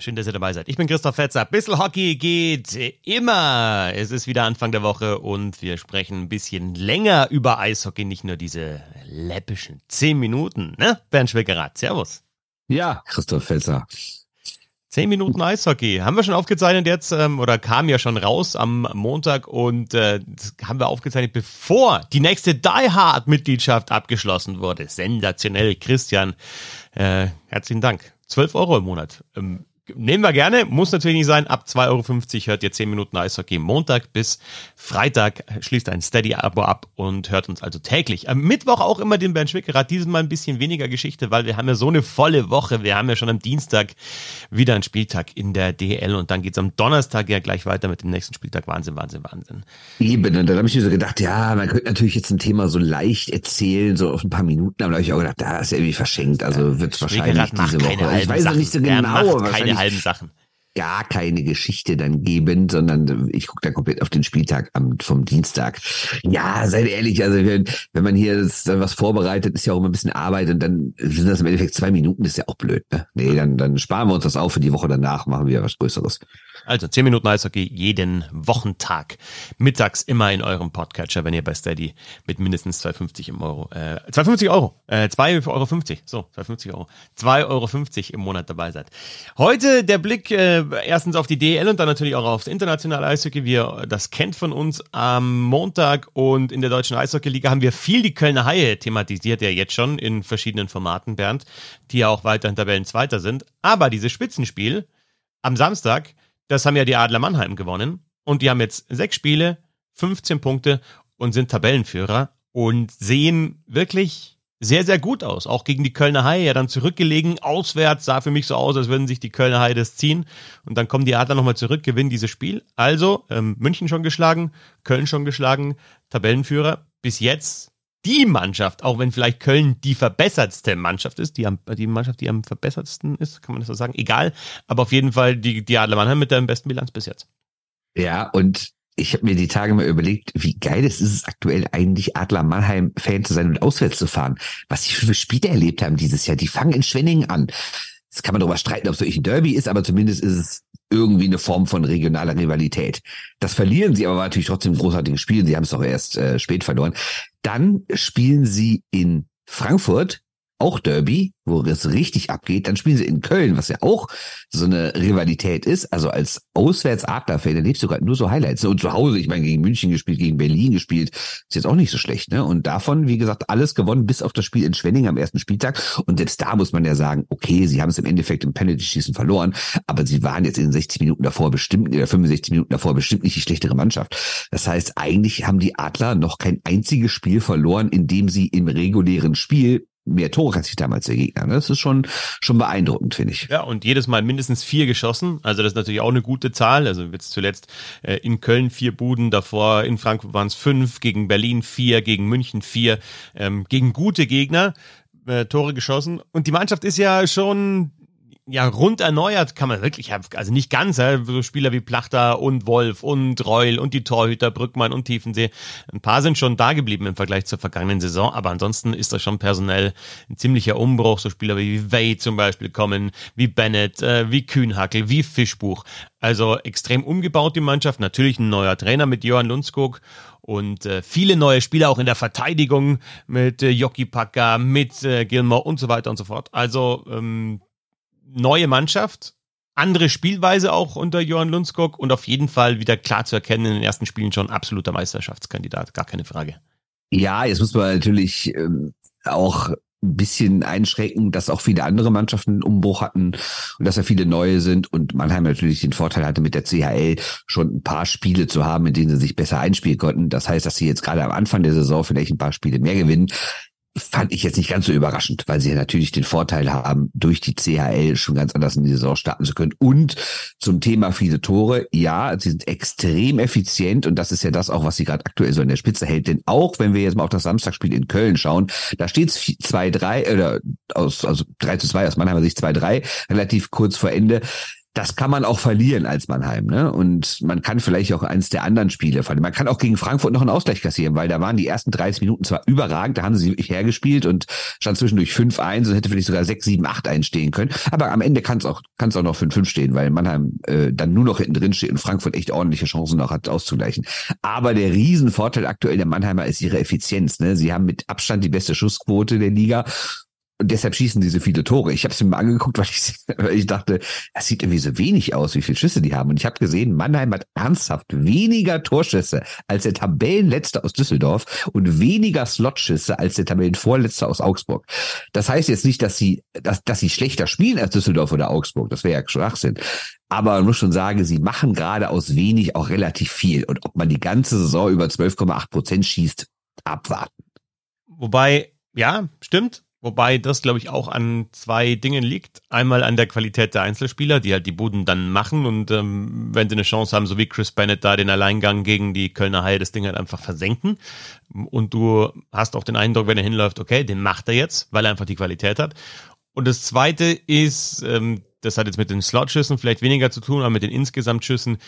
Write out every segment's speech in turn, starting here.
Schön, dass ihr dabei seid. Ich bin Christoph Fetzer. Bissl Hockey geht immer. Es ist wieder Anfang der Woche und wir sprechen ein bisschen länger über Eishockey, nicht nur diese läppischen zehn Minuten, ne? Bernd Schwickerath, servus. Ja, Christoph Fetzer. Zehn Minuten Eishockey. Haben wir schon aufgezeichnet jetzt, ähm, oder kam ja schon raus am Montag und äh, das haben wir aufgezeichnet, bevor die nächste Die Hard-Mitgliedschaft abgeschlossen wurde. Sensationell, Christian. Äh, herzlichen Dank. 12 Euro im Monat. Ähm, Nehmen wir gerne, muss natürlich nicht sein. Ab 2,50 Euro hört ihr 10 Minuten Eishockey. Montag bis Freitag schließt ein Steady-Abo ab und hört uns also täglich. Am Mittwoch auch immer den Bernd Schwickerat. Dieses Mal ein bisschen weniger Geschichte, weil wir haben ja so eine volle Woche. Wir haben ja schon am Dienstag wieder einen Spieltag in der DL und dann geht's am Donnerstag ja gleich weiter mit dem nächsten Spieltag. Wahnsinn, Wahnsinn, Wahnsinn. Eben, und dann habe ich mir so gedacht, ja, man könnte natürlich jetzt ein Thema so leicht erzählen, so auf ein paar Minuten, aber da habe ich auch gedacht, da ist irgendwie verschenkt. Also wird es wahrscheinlich diese Woche. Ich weiß noch nicht so genau. Keine halben Sachen gar keine Geschichte dann geben, sondern ich gucke da komplett auf den Spieltag vom Dienstag. Ja, seid ehrlich, also wenn, wenn man hier was vorbereitet, ist ja auch immer ein bisschen Arbeit und dann sind das im Endeffekt zwei Minuten, ist ja auch blöd. Ne? Nee, dann, dann sparen wir uns das auf für die Woche danach, machen wir was Größeres. Also 10 Minuten Eishockey jeden Wochentag. Mittags immer in eurem Podcatcher, wenn ihr bei Steady mit mindestens 2,50 im Euro, äh, 2,50 Euro, äh, 2,50 Euro, so, 2,50 Euro, 2,50 Euro im Monat dabei seid. Heute der Blick äh, erstens auf die DL und dann natürlich auch aufs internationale Eishockey, wie ihr das kennt von uns. Am Montag und in der deutschen Eishockey-Liga haben wir viel die Kölner Haie thematisiert, ja jetzt schon in verschiedenen Formaten, Bernd, die ja auch weiter in Tabellenzweiter sind. Aber dieses Spitzenspiel am Samstag, das haben ja die Adler Mannheim gewonnen. Und die haben jetzt sechs Spiele, 15 Punkte und sind Tabellenführer und sehen wirklich sehr, sehr gut aus. Auch gegen die Kölner Haie ja dann zurückgelegen. Auswärts sah für mich so aus, als würden sich die Kölner Haie das ziehen. Und dann kommen die Adler nochmal zurück, gewinnen dieses Spiel. Also ähm, München schon geschlagen, Köln schon geschlagen, Tabellenführer. Bis jetzt die Mannschaft, auch wenn vielleicht Köln die verbessertste Mannschaft ist, die, am, die Mannschaft, die am verbessertsten ist, kann man das so sagen? Egal. Aber auf jeden Fall die, die Adler Mannheim mit der besten Bilanz bis jetzt. Ja, und ich habe mir die Tage mal überlegt, wie geil es ist, aktuell eigentlich Adler Mannheim-Fan zu sein und auswärts zu fahren. Was sie für Spiele erlebt haben dieses Jahr. Die fangen in Schwenningen an. Jetzt kann man darüber streiten, ob es wirklich ein Derby ist, aber zumindest ist es irgendwie eine Form von regionaler Rivalität. Das verlieren sie aber natürlich trotzdem großartigen Spielen. Sie haben es doch erst äh, spät verloren. Dann spielen sie in Frankfurt auch Derby, wo es richtig abgeht. Dann spielen sie in Köln, was ja auch so eine Rivalität ist. Also als Auswärts-Adler-Fan erlebst du gerade nur so Highlights. Und zu Hause, ich meine, gegen München gespielt, gegen Berlin gespielt, ist jetzt auch nicht so schlecht. Ne? Und davon, wie gesagt, alles gewonnen, bis auf das Spiel in Schwenning am ersten Spieltag. Und selbst da muss man ja sagen, okay, sie haben es im Endeffekt im Penalty-Schießen verloren, aber sie waren jetzt in den 60 Minuten davor bestimmt, oder 65 Minuten davor bestimmt nicht die schlechtere Mannschaft. Das heißt, eigentlich haben die Adler noch kein einziges Spiel verloren, in dem sie im regulären Spiel mehr Tore kassiert haben als der Gegner. Ne? Das ist schon, schon beeindruckend, finde ich. Ja, und jedes Mal mindestens vier geschossen. Also das ist natürlich auch eine gute Zahl. Also jetzt zuletzt äh, in Köln vier Buden, davor in Frankfurt waren es fünf, gegen Berlin vier, gegen München vier, ähm, gegen gute Gegner. Äh, Tore geschossen. Und die Mannschaft ist ja schon ja, rund erneuert kann man wirklich, also nicht ganz, so Spieler wie Plachter und Wolf und Reul und die Torhüter Brückmann und Tiefensee. Ein paar sind schon da geblieben im Vergleich zur vergangenen Saison, aber ansonsten ist das schon personell ein ziemlicher Umbruch. So Spieler wie Way zum Beispiel kommen, wie Bennett, äh, wie Kühnhackel, wie Fischbuch. Also extrem umgebaut die Mannschaft. Natürlich ein neuer Trainer mit Johann Lundskog und äh, viele neue Spieler auch in der Verteidigung mit äh, Jockey Packer, mit äh, Gilmore und so weiter und so fort. Also ähm, neue Mannschaft, andere Spielweise auch unter Johann Lundskog und auf jeden Fall wieder klar zu erkennen in den ersten Spielen schon absoluter Meisterschaftskandidat, gar keine Frage. Ja, jetzt muss man natürlich ähm, auch ein bisschen einschränken, dass auch viele andere Mannschaften einen Umbruch hatten und dass ja viele neue sind und Mannheim natürlich den Vorteil hatte, mit der CHL schon ein paar Spiele zu haben, in denen sie sich besser einspielen konnten. Das heißt, dass sie jetzt gerade am Anfang der Saison vielleicht ein paar Spiele mehr gewinnen fand ich jetzt nicht ganz so überraschend, weil sie ja natürlich den Vorteil haben, durch die CHL schon ganz anders in die Saison starten zu können. Und zum Thema viele Tore, ja, sie sind extrem effizient und das ist ja das auch, was sie gerade aktuell so in der Spitze hält. Denn auch wenn wir jetzt mal auf das Samstagspiel in Köln schauen, da steht es 2-3 oder aus, also 3 zu 2 aus Mannheimer Sicht 2-3, relativ kurz vor Ende das kann man auch verlieren als Mannheim, ne? Und man kann vielleicht auch eins der anderen Spiele verlieren. Man kann auch gegen Frankfurt noch einen Ausgleich kassieren, weil da waren die ersten 30 Minuten zwar überragend, da haben sie wirklich hergespielt und stand zwischendurch 5-1 und hätte vielleicht sogar 6, 7, 8 einstehen können. Aber am Ende kann es auch, kann es auch noch 5-5 stehen, weil Mannheim äh, dann nur noch hinten drin steht und Frankfurt echt ordentliche Chancen noch hat auszugleichen. Aber der Riesenvorteil aktuell der Mannheimer ist ihre Effizienz. Ne? Sie haben mit Abstand die beste Schussquote der Liga und deshalb schießen diese viele Tore. Ich habe es mir mal angeguckt, weil ich, weil ich dachte, es sieht irgendwie so wenig aus, wie viele Schüsse die haben. Und ich habe gesehen, Mannheim hat ernsthaft weniger Torschüsse als der Tabellenletzte aus Düsseldorf und weniger Slotschüsse als der Tabellenvorletzte aus Augsburg. Das heißt jetzt nicht, dass sie, dass, dass sie schlechter spielen als Düsseldorf oder Augsburg. Das wäre ja Schwachsinn. Aber man muss schon sagen, sie machen gerade aus wenig auch relativ viel. Und ob man die ganze Saison über 12,8 Prozent schießt, abwarten. Wobei, ja, stimmt. Wobei das, glaube ich, auch an zwei Dingen liegt. Einmal an der Qualität der Einzelspieler, die halt die Buden dann machen und ähm, wenn sie eine Chance haben, so wie Chris Bennett da den Alleingang gegen die Kölner Haie das Ding halt einfach versenken. Und du hast auch den Eindruck, wenn er hinläuft, okay, den macht er jetzt, weil er einfach die Qualität hat. Und das zweite ist, ähm, das hat jetzt mit den Slotschüssen vielleicht weniger zu tun, aber mit den Insgesamtschüssen,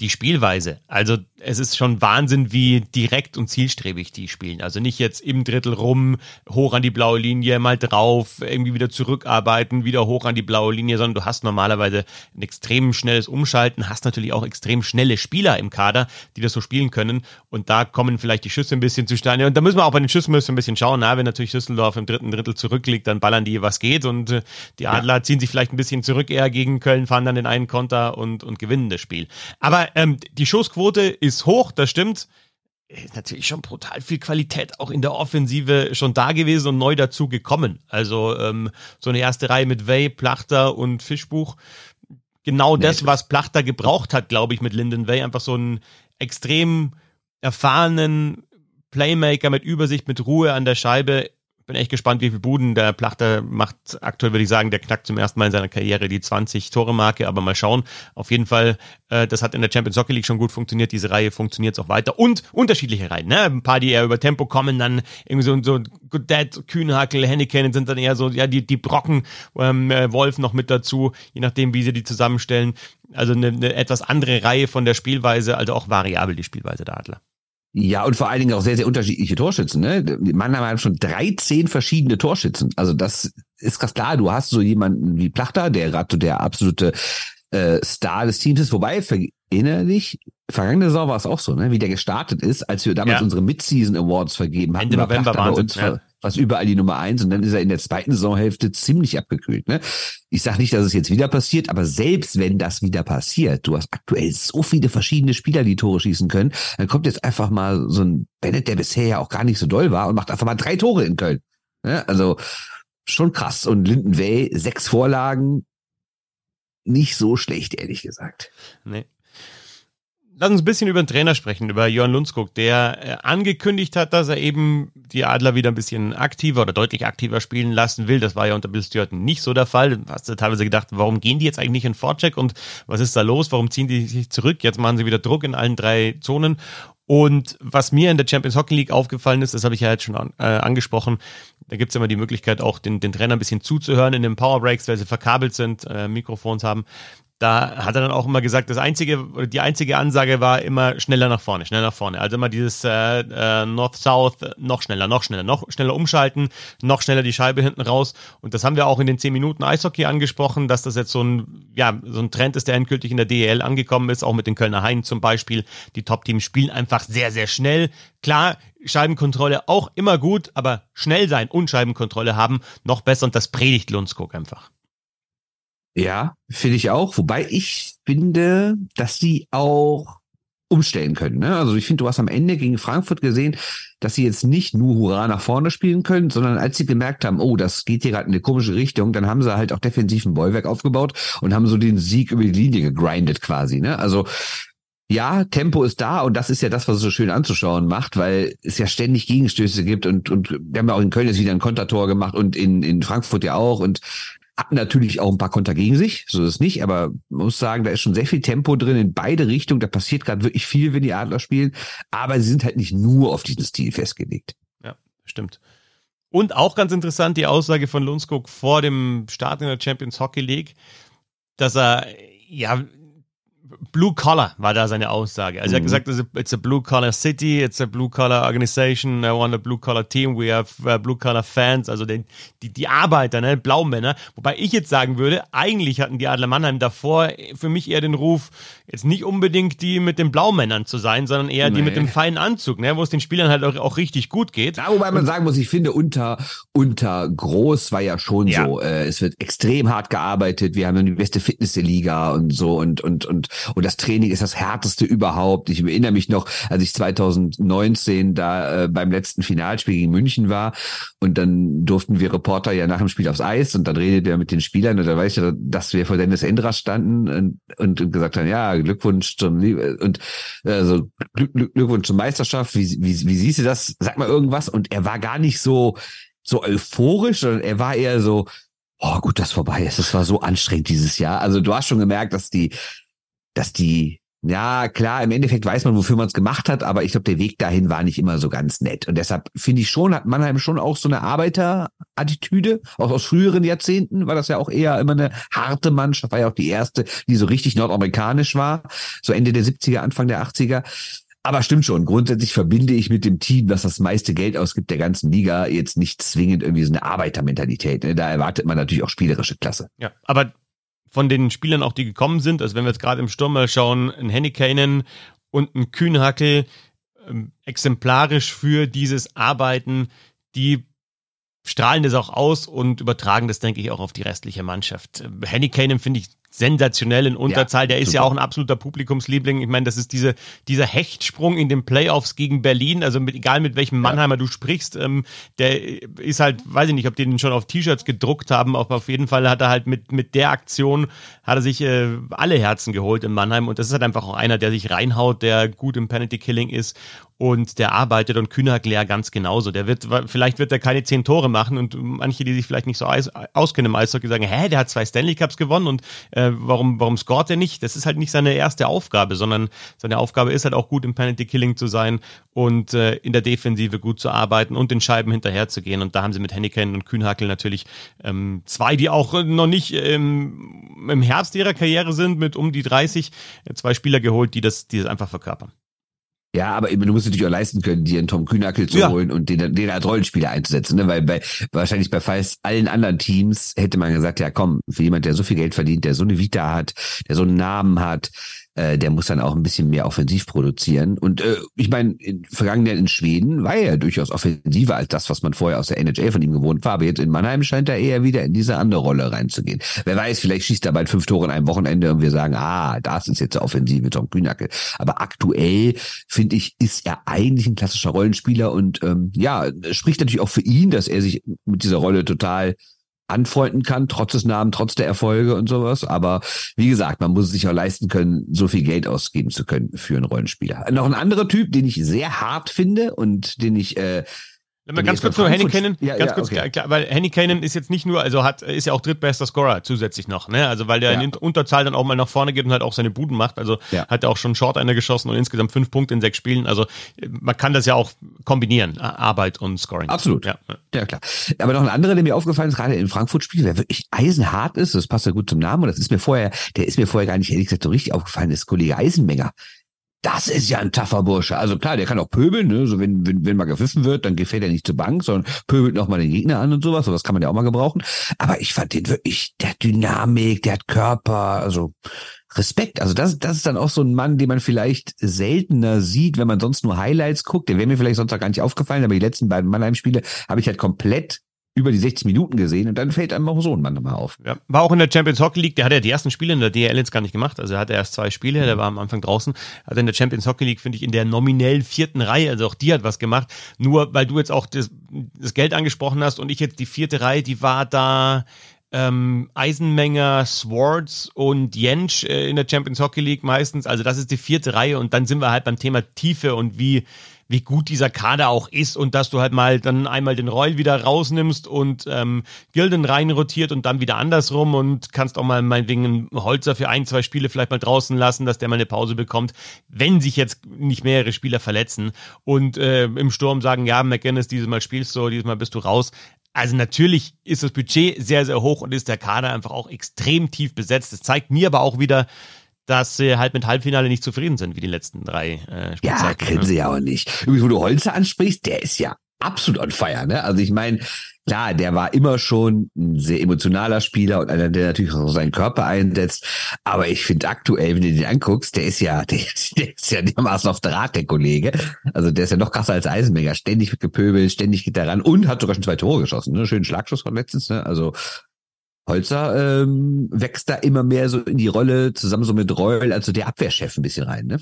die Spielweise. Also es ist schon Wahnsinn, wie direkt und zielstrebig die spielen. Also nicht jetzt im Drittel rum, hoch an die blaue Linie, mal drauf, irgendwie wieder zurückarbeiten, wieder hoch an die blaue Linie, sondern du hast normalerweise ein extrem schnelles Umschalten, hast natürlich auch extrem schnelle Spieler im Kader, die das so spielen können. Und da kommen vielleicht die Schüsse ein bisschen zustande. Und da müssen wir auch bei den Schüssen müssen ein bisschen schauen. Na, wenn natürlich Düsseldorf im dritten Drittel zurückliegt, dann ballern die, was geht. Und äh, die Adler ziehen sich vielleicht ein bisschen zurück eher gegen Köln, fahren dann den einen Konter und, und gewinnen das Spiel. Aber ähm, die Schussquote ist hoch, das stimmt. Ist natürlich schon brutal viel Qualität auch in der Offensive schon da gewesen und neu dazu gekommen. Also ähm, so eine erste Reihe mit Way, Plachter und Fischbuch. Genau nee, das, was Plachter gebraucht hat, glaube ich, mit Linden Way. Einfach so einen extrem erfahrenen Playmaker mit Übersicht, mit Ruhe an der Scheibe bin echt gespannt, wie viel Buden der Plachter macht. Aktuell würde ich sagen, der knackt zum ersten Mal in seiner Karriere die 20 Tore Marke, aber mal schauen. Auf jeden Fall, äh, das hat in der Champions Hockey League schon gut funktioniert. Diese Reihe funktioniert auch weiter und unterschiedliche Reihen. Ne? Ein paar, die eher über Tempo kommen, dann irgendwie so so Godet, Kühnhackel, Henneken sind dann eher so ja die die Brocken, ähm, äh, Wolf noch mit dazu, je nachdem wie sie die zusammenstellen. Also eine, eine etwas andere Reihe von der Spielweise, also auch variabel die Spielweise der Adler. Ja, und vor allen Dingen auch sehr, sehr unterschiedliche Torschützen. Ne? Mannheim haben schon 13 verschiedene Torschützen. Also das ist ganz klar. Du hast so jemanden wie Plachter, der gerade so der absolute äh, Star des Teams ist. Wobei, erinnere dich, vergangene Saison war es auch so, ne? wie der gestartet ist, als wir damals ja. unsere Mid-Season Awards vergeben haben. Ende November war uns ja was überall die Nummer eins und dann ist er in der zweiten Saisonhälfte ziemlich abgekühlt. Ne? Ich sage nicht, dass es jetzt wieder passiert, aber selbst wenn das wieder passiert, du hast aktuell so viele verschiedene Spieler, die Tore schießen können, dann kommt jetzt einfach mal so ein Bennett, der bisher ja auch gar nicht so doll war und macht einfach mal drei Tore in Köln. Ne? Also schon krass. Und Linden Way, sechs Vorlagen, nicht so schlecht, ehrlich gesagt. Nee. Lass uns ein bisschen über den Trainer sprechen, über Jörn Lundskog, der äh, angekündigt hat, dass er eben die Adler wieder ein bisschen aktiver oder deutlich aktiver spielen lassen will. Das war ja unter Bill Stewart nicht so der Fall. Hast du teilweise gedacht, warum gehen die jetzt eigentlich in Vorcheck und was ist da los? Warum ziehen die sich zurück? Jetzt machen sie wieder Druck in allen drei Zonen. Und was mir in der Champions Hockey League aufgefallen ist, das habe ich ja jetzt schon an, äh, angesprochen, da gibt's immer die Möglichkeit, auch den, den Trainer ein bisschen zuzuhören in den Power Breaks, weil sie verkabelt sind, äh, Mikrofons haben da hat er dann auch immer gesagt, das einzige, die einzige Ansage war immer schneller nach vorne, schneller nach vorne. Also immer dieses äh, äh, North-South, noch schneller, noch schneller, noch schneller umschalten, noch schneller die Scheibe hinten raus. Und das haben wir auch in den zehn Minuten Eishockey angesprochen, dass das jetzt so ein, ja, so ein Trend ist, der endgültig in der DEL angekommen ist, auch mit den Kölner Haien zum Beispiel. Die Top-Teams spielen einfach sehr, sehr schnell. Klar, Scheibenkontrolle auch immer gut, aber schnell sein und Scheibenkontrolle haben noch besser und das predigt Lundskog einfach. Ja, finde ich auch. Wobei ich finde, dass die auch umstellen können. Ne? Also ich finde, du hast am Ende gegen Frankfurt gesehen, dass sie jetzt nicht nur Hurra nach vorne spielen können, sondern als sie gemerkt haben, oh, das geht hier gerade in eine komische Richtung, dann haben sie halt auch defensiv ein Bollwerk aufgebaut und haben so den Sieg über die Linie gegrindet quasi. Ne? Also ja, Tempo ist da und das ist ja das, was es so schön anzuschauen macht, weil es ja ständig Gegenstöße gibt und, und wir haben ja auch in Köln jetzt wieder ein Kontertor gemacht und in, in Frankfurt ja auch und hat natürlich auch ein paar Konter gegen sich, so ist es nicht, aber muss sagen, da ist schon sehr viel Tempo drin in beide Richtungen. Da passiert gerade wirklich viel, wenn die Adler spielen, aber sie sind halt nicht nur auf diesen Stil festgelegt. Ja, stimmt. Und auch ganz interessant die Aussage von Lundskog vor dem Start in der Champions Hockey League, dass er Ja, Blue Collar war da seine Aussage. Also er hat mhm. gesagt, it's a blue collar city, it's a blue collar organization, I want a blue collar team, we have uh, blue collar fans, also den, die, die Arbeiter, ne, Blaumänner. Wobei ich jetzt sagen würde, eigentlich hatten die Adler Mannheim davor für mich eher den Ruf, jetzt nicht unbedingt die mit den Blaumännern zu sein, sondern eher nee. die mit dem feinen Anzug, ne, wo es den Spielern halt auch, auch richtig gut geht. Ja, wobei man sagen muss, ich finde, unter, unter Groß war ja schon ja. so, äh, es wird extrem hart gearbeitet, wir haben die beste Fitness der Liga und so und, und, und, und das Training ist das härteste überhaupt. Ich erinnere mich noch, als ich 2019 da äh, beim letzten Finalspiel gegen München war und dann durften wir Reporter ja nach dem Spiel aufs Eis und dann redet er mit den Spielern und da weiß ich dass wir vor Dennis Endras standen und, und, gesagt haben, ja, Glückwunsch zum und also Glück, Glückwunsch zur Meisterschaft. Wie, wie, wie siehst du das? Sag mal irgendwas. Und er war gar nicht so so euphorisch, sondern er war eher so, oh gut, dass vorbei ist. Es war so anstrengend dieses Jahr. Also du hast schon gemerkt, dass die, dass die ja, klar, im Endeffekt weiß man, wofür man es gemacht hat, aber ich glaube, der Weg dahin war nicht immer so ganz nett. Und deshalb finde ich schon, hat Mannheim schon auch so eine Arbeiterattitüde. Auch aus früheren Jahrzehnten war das ja auch eher immer eine harte Mannschaft, war ja auch die erste, die so richtig nordamerikanisch war. So Ende der 70er, Anfang der 80er. Aber stimmt schon. Grundsätzlich verbinde ich mit dem Team, das das meiste Geld ausgibt der ganzen Liga, jetzt nicht zwingend irgendwie so eine Arbeitermentalität. Ne? Da erwartet man natürlich auch spielerische Klasse. Ja, aber von den Spielern auch, die gekommen sind, also wenn wir jetzt gerade im Sturm mal schauen, ein Hennikainen und ein Kühnhackel, ähm, exemplarisch für dieses Arbeiten, die strahlen das auch aus und übertragen das, denke ich, auch auf die restliche Mannschaft. Hennikainen finde ich sensationell in Unterzahl. Ja, der ist super. ja auch ein absoluter Publikumsliebling. Ich meine, das ist diese, dieser Hechtsprung in den Playoffs gegen Berlin. Also mit, egal mit welchem Mannheimer ja. du sprichst, ähm, der ist halt, weiß ich nicht, ob die den schon auf T-Shirts gedruckt haben, aber auf jeden Fall hat er halt mit, mit der Aktion, hat er sich äh, alle Herzen geholt in Mannheim. Und das ist halt einfach auch einer, der sich reinhaut, der gut im Penalty Killing ist und der arbeitet und Kühner ganz genauso. Der wird, vielleicht wird er keine zehn Tore machen und manche, die sich vielleicht nicht so auskennen im Eishockey, sagen, hä, der hat zwei Stanley Cups gewonnen und äh, warum, warum scoret er nicht? Das ist halt nicht seine erste Aufgabe, sondern seine Aufgabe ist halt auch gut im Penalty Killing zu sein und äh, in der Defensive gut zu arbeiten und den Scheiben hinterher zu gehen. Und da haben sie mit Henniken und Kühnhackel natürlich ähm, zwei, die auch noch nicht ähm, im Herbst ihrer Karriere sind, mit um die 30, zwei Spieler geholt, die das, die das einfach verkörpern. Ja, aber du musst natürlich auch leisten können, dir einen Tom Kühnackel zu ja. holen und den, den als Rollenspieler einzusetzen, ne? weil bei, wahrscheinlich bei fast allen anderen Teams hätte man gesagt, ja komm, für jemand, der so viel Geld verdient, der so eine Vita hat, der so einen Namen hat, äh, der muss dann auch ein bisschen mehr offensiv produzieren. Und äh, ich meine, in vergangenen in Schweden war er durchaus offensiver als das, was man vorher aus der NHL von ihm gewohnt war. Aber jetzt in Mannheim scheint er eher wieder in diese andere Rolle reinzugehen. Wer weiß, vielleicht schießt er bald fünf Tore in einem Wochenende und wir sagen, ah, das ist jetzt der Offensive Tom Kühnacke. Aber aktuell, finde ich, ist er eigentlich ein klassischer Rollenspieler und ähm, ja, spricht natürlich auch für ihn, dass er sich mit dieser Rolle total anfreunden kann, trotz des Namens, trotz der Erfolge und sowas. Aber wie gesagt, man muss es sich auch leisten können, so viel Geld ausgeben zu können für einen Rollenspieler. Noch ein anderer Typ, den ich sehr hart finde und den ich äh, Mal ganz kurz nur Henny Cannon, ja, ganz ja, kurz, okay. klar, weil Henny Cannon ist jetzt nicht nur, also hat, ist ja auch drittbester Scorer zusätzlich noch, ne? Also weil der ja. in Unterzahl dann auch mal nach vorne geht und halt auch seine Buden macht. Also ja. hat er auch schon Short einer geschossen und insgesamt fünf Punkte in sechs Spielen. Also man kann das ja auch kombinieren, Arbeit und Scoring. Absolut. Ja, ja klar. Aber noch ein anderer, der mir aufgefallen ist, gerade im Frankfurt-Spiel, der wirklich eisenhart ist, das passt ja gut zum Namen und das ist mir vorher, der ist mir vorher gar nicht ehrlich gesagt so richtig aufgefallen, ist Kollege Eisenmenger das ist ja ein taffer Bursche. Also klar, der kann auch pöbeln, ne? so wenn, wenn, wenn mal gepfiffen wird, dann gefällt er nicht zur Bank, sondern pöbelt noch mal den Gegner an und sowas. Sowas kann man ja auch mal gebrauchen. Aber ich fand den wirklich, der hat Dynamik, der hat Körper, also Respekt. Also das, das ist dann auch so ein Mann, den man vielleicht seltener sieht, wenn man sonst nur Highlights guckt. Der wäre mir vielleicht sonst auch gar nicht aufgefallen, aber die letzten beiden Mannheim-Spiele habe ich halt komplett über die 60 Minuten gesehen und dann fällt einem auch so ein Mann nochmal auf. Ja, war auch in der Champions Hockey League, der hat ja die ersten Spiele in der DL jetzt gar nicht gemacht, also er hatte erst zwei Spiele, der war am Anfang draußen, hat in der Champions Hockey League, finde ich, in der nominell vierten Reihe, also auch die hat was gemacht, nur weil du jetzt auch das, das Geld angesprochen hast und ich jetzt die vierte Reihe, die war da ähm, Eisenmenger, Swords und Jensch äh, in der Champions Hockey League meistens, also das ist die vierte Reihe und dann sind wir halt beim Thema Tiefe und wie wie gut dieser Kader auch ist und dass du halt mal dann einmal den Reul wieder rausnimmst und ähm, Gilden reinrotiert und dann wieder andersrum und kannst auch mal meinetwegen einen Holzer für ein, zwei Spiele vielleicht mal draußen lassen, dass der mal eine Pause bekommt, wenn sich jetzt nicht mehrere Spieler verletzen und äh, im Sturm sagen, ja, McGinnis, dieses Mal spielst du, dieses Mal bist du raus Also natürlich ist das Budget sehr, sehr hoch und ist der Kader einfach auch extrem tief besetzt. Das zeigt mir aber auch wieder, dass sie halt mit Halbfinale nicht zufrieden sind wie die letzten drei äh, Ja, können sie ja auch nicht. Übrigens, wo du Holzer ansprichst, der ist ja absolut on fire. Ne? Also ich meine, klar, der war immer schon ein sehr emotionaler Spieler und einer, der natürlich auch seinen Körper einsetzt. Aber ich finde aktuell, wenn du den anguckst, der ist ja, der ist, der ist ja dermaßen auf Draht, der Kollege. Also der ist ja noch krasser als Eisenmenger. Ständig gepöbelt, ständig geht er ran und hat sogar schon zwei Tore geschossen. Ne? Schönen Schlagschuss von letztens. Ne? Also Holzer ähm, wächst da immer mehr so in die Rolle, zusammen so mit Reul, also der Abwehrchef ein bisschen rein, ne?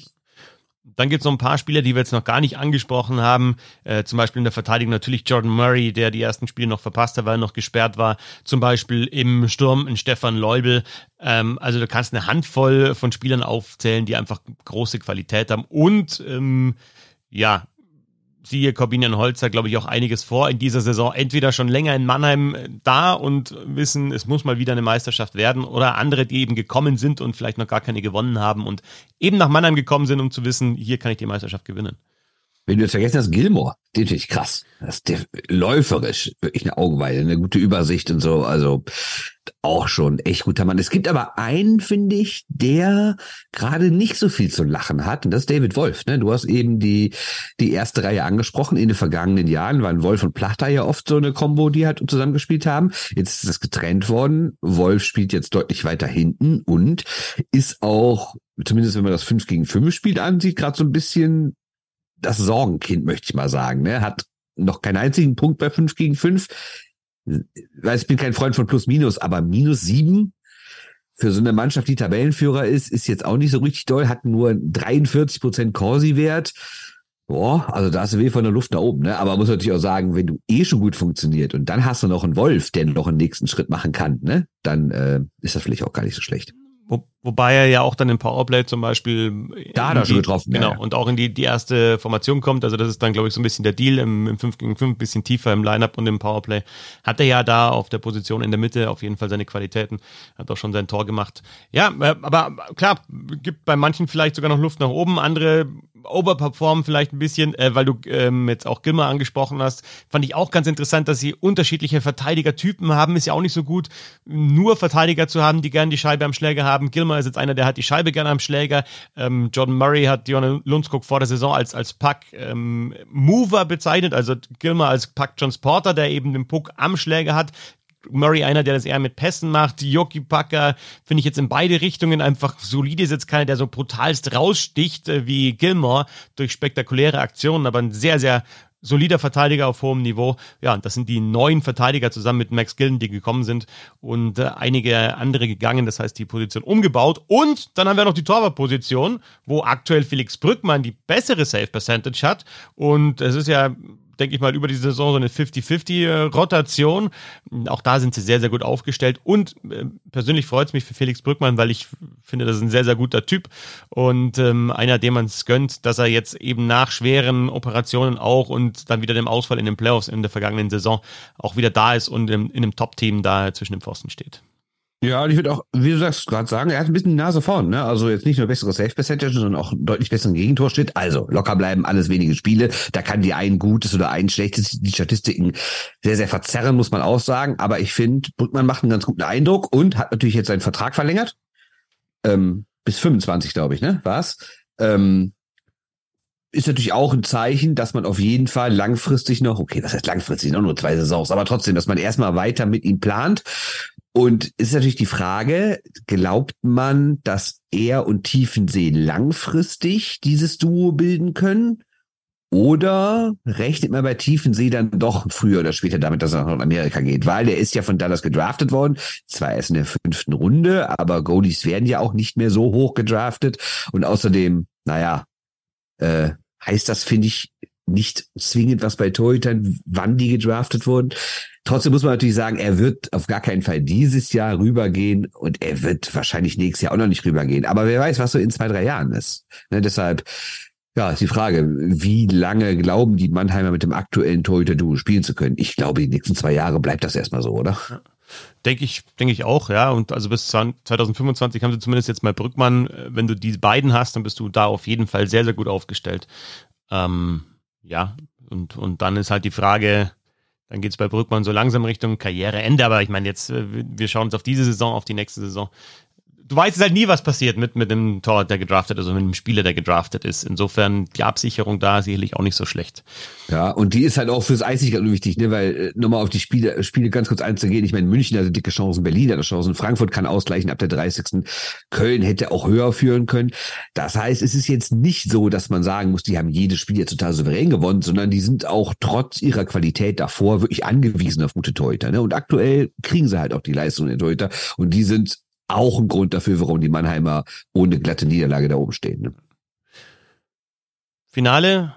Dann gibt es noch ein paar Spieler, die wir jetzt noch gar nicht angesprochen haben. Äh, zum Beispiel in der Verteidigung natürlich Jordan Murray, der die ersten Spiele noch verpasst hat, weil er noch gesperrt war. Zum Beispiel im Sturm ein Stefan Leubel. Ähm, also du kannst eine Handvoll von Spielern aufzählen, die einfach große Qualität haben. Und ähm, ja, siehe Corbinian Holzer, glaube ich, auch einiges vor in dieser Saison. Entweder schon länger in Mannheim äh, da und wissen, es muss mal wieder eine Meisterschaft werden, oder andere, die eben gekommen sind und vielleicht noch gar keine gewonnen haben und eben nach Mannheim gekommen sind, um zu wissen, hier kann ich die Meisterschaft gewinnen. Wenn du jetzt vergessen hast, Gilmore, den finde ich krass. Das ist läuferisch wirklich eine Augenweide, eine gute Übersicht und so. Also auch schon echt guter Mann. Es gibt aber einen, finde ich, der gerade nicht so viel zu lachen hat. Und das ist David Wolf. Ne? Du hast eben die, die erste Reihe angesprochen. In den vergangenen Jahren waren Wolf und Plachter ja oft so eine Combo, die halt zusammengespielt haben. Jetzt ist das getrennt worden. Wolf spielt jetzt deutlich weiter hinten und ist auch, zumindest wenn man das 5 gegen 5 Spiel ansieht, gerade so ein bisschen das Sorgenkind, möchte ich mal sagen. Ne? Hat noch keinen einzigen Punkt bei 5 gegen 5. Weil ich bin kein Freund von Plus Minus, aber minus 7 für so eine Mannschaft, die Tabellenführer ist, ist jetzt auch nicht so richtig doll, hat nur 43 Prozent Corsi-Wert. Boah, also da hast du weh von der Luft nach oben, ne? Aber muss natürlich auch sagen, wenn du eh schon gut funktioniert und dann hast du noch einen Wolf, der noch einen nächsten Schritt machen kann, ne? Dann äh, ist das vielleicht auch gar nicht so schlecht. Wo, wobei er ja auch dann im Powerplay zum Beispiel da hat er schon getroffen. Genau, ja. und auch in die, die erste Formation kommt. Also das ist dann, glaube ich, so ein bisschen der Deal im, im 5 gegen 5, ein bisschen tiefer im Lineup und im Powerplay. Hat er ja da auf der Position in der Mitte auf jeden Fall seine Qualitäten. Hat auch schon sein Tor gemacht. Ja, äh, aber klar, gibt bei manchen vielleicht sogar noch Luft nach oben. Andere overperformen vielleicht ein bisschen, äh, weil du ähm, jetzt auch Gilmer angesprochen hast. Fand ich auch ganz interessant, dass sie unterschiedliche Verteidigertypen haben. Ist ja auch nicht so gut, nur Verteidiger zu haben, die gerne die Scheibe am Schläger haben. Gilmer ist jetzt einer, der hat die Scheibe gerne am Schläger. Ähm, Jordan Murray hat Dion Lundskog vor der Saison als, als Pack ähm, bezeichnet, also Gilmer als Pack Transporter, der eben den Puck am Schläger hat. Murray einer, der das eher mit Pässen macht. Yoki Packer finde ich jetzt in beide Richtungen einfach solide. Ist jetzt keiner, der so brutalst raussticht äh, wie Gilmore durch spektakuläre Aktionen, aber ein sehr, sehr solider Verteidiger auf hohem Niveau. Ja, das sind die neun Verteidiger zusammen mit Max Gillen, die gekommen sind und äh, einige andere gegangen. Das heißt, die Position umgebaut. Und dann haben wir noch die Torwartposition, wo aktuell Felix Brückmann die bessere Save Percentage hat. Und es ist ja denke ich mal, über die Saison so eine 50-50-Rotation. Auch da sind sie sehr, sehr gut aufgestellt. Und äh, persönlich freut es mich für Felix Brückmann, weil ich finde, das ist ein sehr, sehr guter Typ und ähm, einer, dem man es gönnt, dass er jetzt eben nach schweren Operationen auch und dann wieder dem Ausfall in den Playoffs in der vergangenen Saison auch wieder da ist und in, in einem Top-Team da zwischen den Pfosten steht. Ja, und ich würde auch, wie du sagst, gerade sagen, er hat ein bisschen die Nase vorn, ne? Also jetzt nicht nur bessere Safe Percentage, sondern auch deutlich besseren Gegentorschnitt. Also locker bleiben, alles wenige Spiele. Da kann die ein gutes oder ein schlechtes die Statistiken sehr, sehr verzerren, muss man auch sagen. Aber ich finde, Brückmann macht einen ganz guten Eindruck und hat natürlich jetzt seinen Vertrag verlängert. Ähm, bis 25, glaube ich, ne? War's? Ähm, ist natürlich auch ein Zeichen, dass man auf jeden Fall langfristig noch, okay, was heißt langfristig, noch nur zwei Saisons, aber trotzdem, dass man erstmal weiter mit ihm plant und ist natürlich die Frage, glaubt man, dass er und Tiefensee langfristig dieses Duo bilden können? Oder rechnet man bei Tiefensee dann doch früher oder später damit, dass er nach Amerika geht? Weil er ist ja von Dallas gedraftet worden, zwar erst in der fünften Runde, aber Goalies werden ja auch nicht mehr so hoch gedraftet. Und außerdem, naja, äh, heißt das, finde ich, nicht zwingend was bei Torhütern, wann die gedraftet wurden. Trotzdem muss man natürlich sagen, er wird auf gar keinen Fall dieses Jahr rübergehen und er wird wahrscheinlich nächstes Jahr auch noch nicht rübergehen. Aber wer weiß, was so in zwei, drei Jahren ist. Ne, deshalb, ja, ist die Frage, wie lange glauben die Mannheimer mit dem aktuellen Torhüter-Duo spielen zu können? Ich glaube, die nächsten zwei Jahre bleibt das erstmal so, oder? Ja. Denke ich, denke ich auch, ja. Und also bis 2025 haben sie zumindest jetzt mal Brückmann. Wenn du die beiden hast, dann bist du da auf jeden Fall sehr, sehr gut aufgestellt. Ähm, ja, und, und dann ist halt die Frage, Dann geht's bei Brückmann so langsam Richtung Karriereende. Aber ich meine, jetzt, äh, wir schauen uns auf diese Saison, auf die nächste Saison du weißt halt nie, was passiert mit, mit dem Tor, der gedraftet ist, also mit dem Spieler, der gedraftet ist. Insofern die Absicherung da sicherlich auch nicht so schlecht. Ja, und die ist halt auch fürs Eisig wichtig, ne, weil äh, nochmal auf die Spiele, Spiele ganz kurz einzugehen. Ich meine, München hatte dicke Chancen, Berlin hatte Chancen, Frankfurt kann ausgleichen ab der 30. Köln hätte auch höher führen können. Das heißt, es ist jetzt nicht so, dass man sagen muss, die haben jedes Spiel jetzt total souverän gewonnen, sondern die sind auch trotz ihrer Qualität davor wirklich angewiesen auf gute Torhüter. Ne? Und aktuell kriegen sie halt auch die Leistung der Torhüter und die sind auch ein Grund dafür, warum die Mannheimer ohne glatte Niederlage da oben stehen. Ne? Finale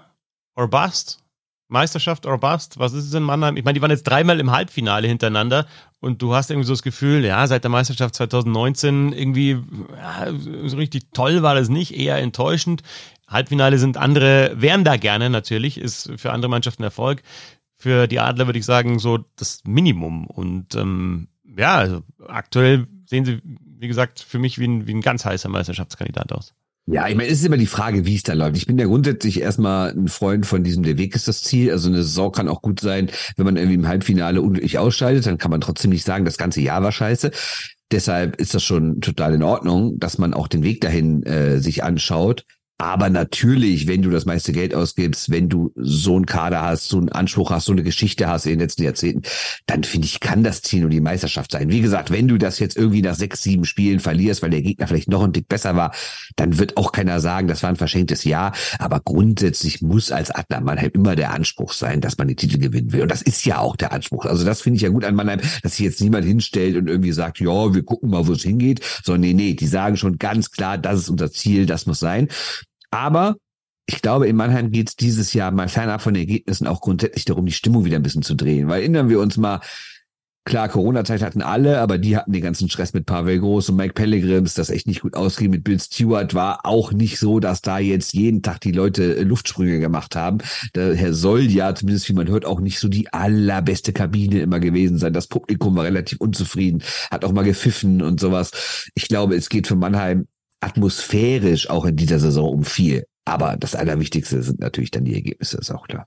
or bust? Meisterschaft or bust? Was ist es in Mannheim? Ich meine, die waren jetzt dreimal im Halbfinale hintereinander und du hast irgendwie so das Gefühl, ja, seit der Meisterschaft 2019 irgendwie ja, so richtig toll war das nicht, eher enttäuschend. Halbfinale sind andere, wären da gerne natürlich, ist für andere Mannschaften Erfolg. Für die Adler würde ich sagen, so das Minimum. Und ähm, ja, also aktuell sehen sie, wie gesagt, für mich wie ein, wie ein ganz heißer Meisterschaftskandidat aus. Ja, ich meine, es ist immer die Frage, wie es da läuft. Ich bin ja grundsätzlich erstmal ein Freund von diesem, der Weg ist das Ziel. Also eine Saison kann auch gut sein, wenn man irgendwie im Halbfinale unglücklich ausscheidet, dann kann man trotzdem nicht sagen, das ganze Jahr war scheiße. Deshalb ist das schon total in Ordnung, dass man auch den Weg dahin äh, sich anschaut. Aber natürlich, wenn du das meiste Geld ausgibst, wenn du so einen Kader hast, so einen Anspruch hast, so eine Geschichte hast in den letzten Jahrzehnten, dann finde ich, kann das Ziel nur die Meisterschaft sein. Wie gesagt, wenn du das jetzt irgendwie nach sechs, sieben Spielen verlierst, weil der Gegner vielleicht noch ein Tick besser war, dann wird auch keiner sagen, das war ein verschenktes Jahr. Aber grundsätzlich muss als Adler Mannheim immer der Anspruch sein, dass man die Titel gewinnen will. Und das ist ja auch der Anspruch. Also das finde ich ja gut an Mannheim, dass sich jetzt niemand hinstellt und irgendwie sagt, ja, wir gucken mal, wo es hingeht. Sondern nee, nee, die sagen schon ganz klar, das ist unser Ziel, das muss sein. Aber ich glaube, in Mannheim geht es dieses Jahr mal fernab von den Ergebnissen auch grundsätzlich darum, die Stimmung wieder ein bisschen zu drehen. Weil erinnern wir uns mal, klar, Corona-Zeit hatten alle, aber die hatten den ganzen Stress mit Pavel Groß und Mike Pellegrims, das echt nicht gut ausging. Mit Bill Stewart war auch nicht so, dass da jetzt jeden Tag die Leute äh, Luftsprünge gemacht haben. Daher soll ja, zumindest wie man hört, auch nicht so die allerbeste Kabine immer gewesen sein. Das Publikum war relativ unzufrieden, hat auch mal gepfiffen und sowas. Ich glaube, es geht für Mannheim atmosphärisch auch in dieser Saison um viel. Aber das Allerwichtigste sind natürlich dann die Ergebnisse, ist auch klar.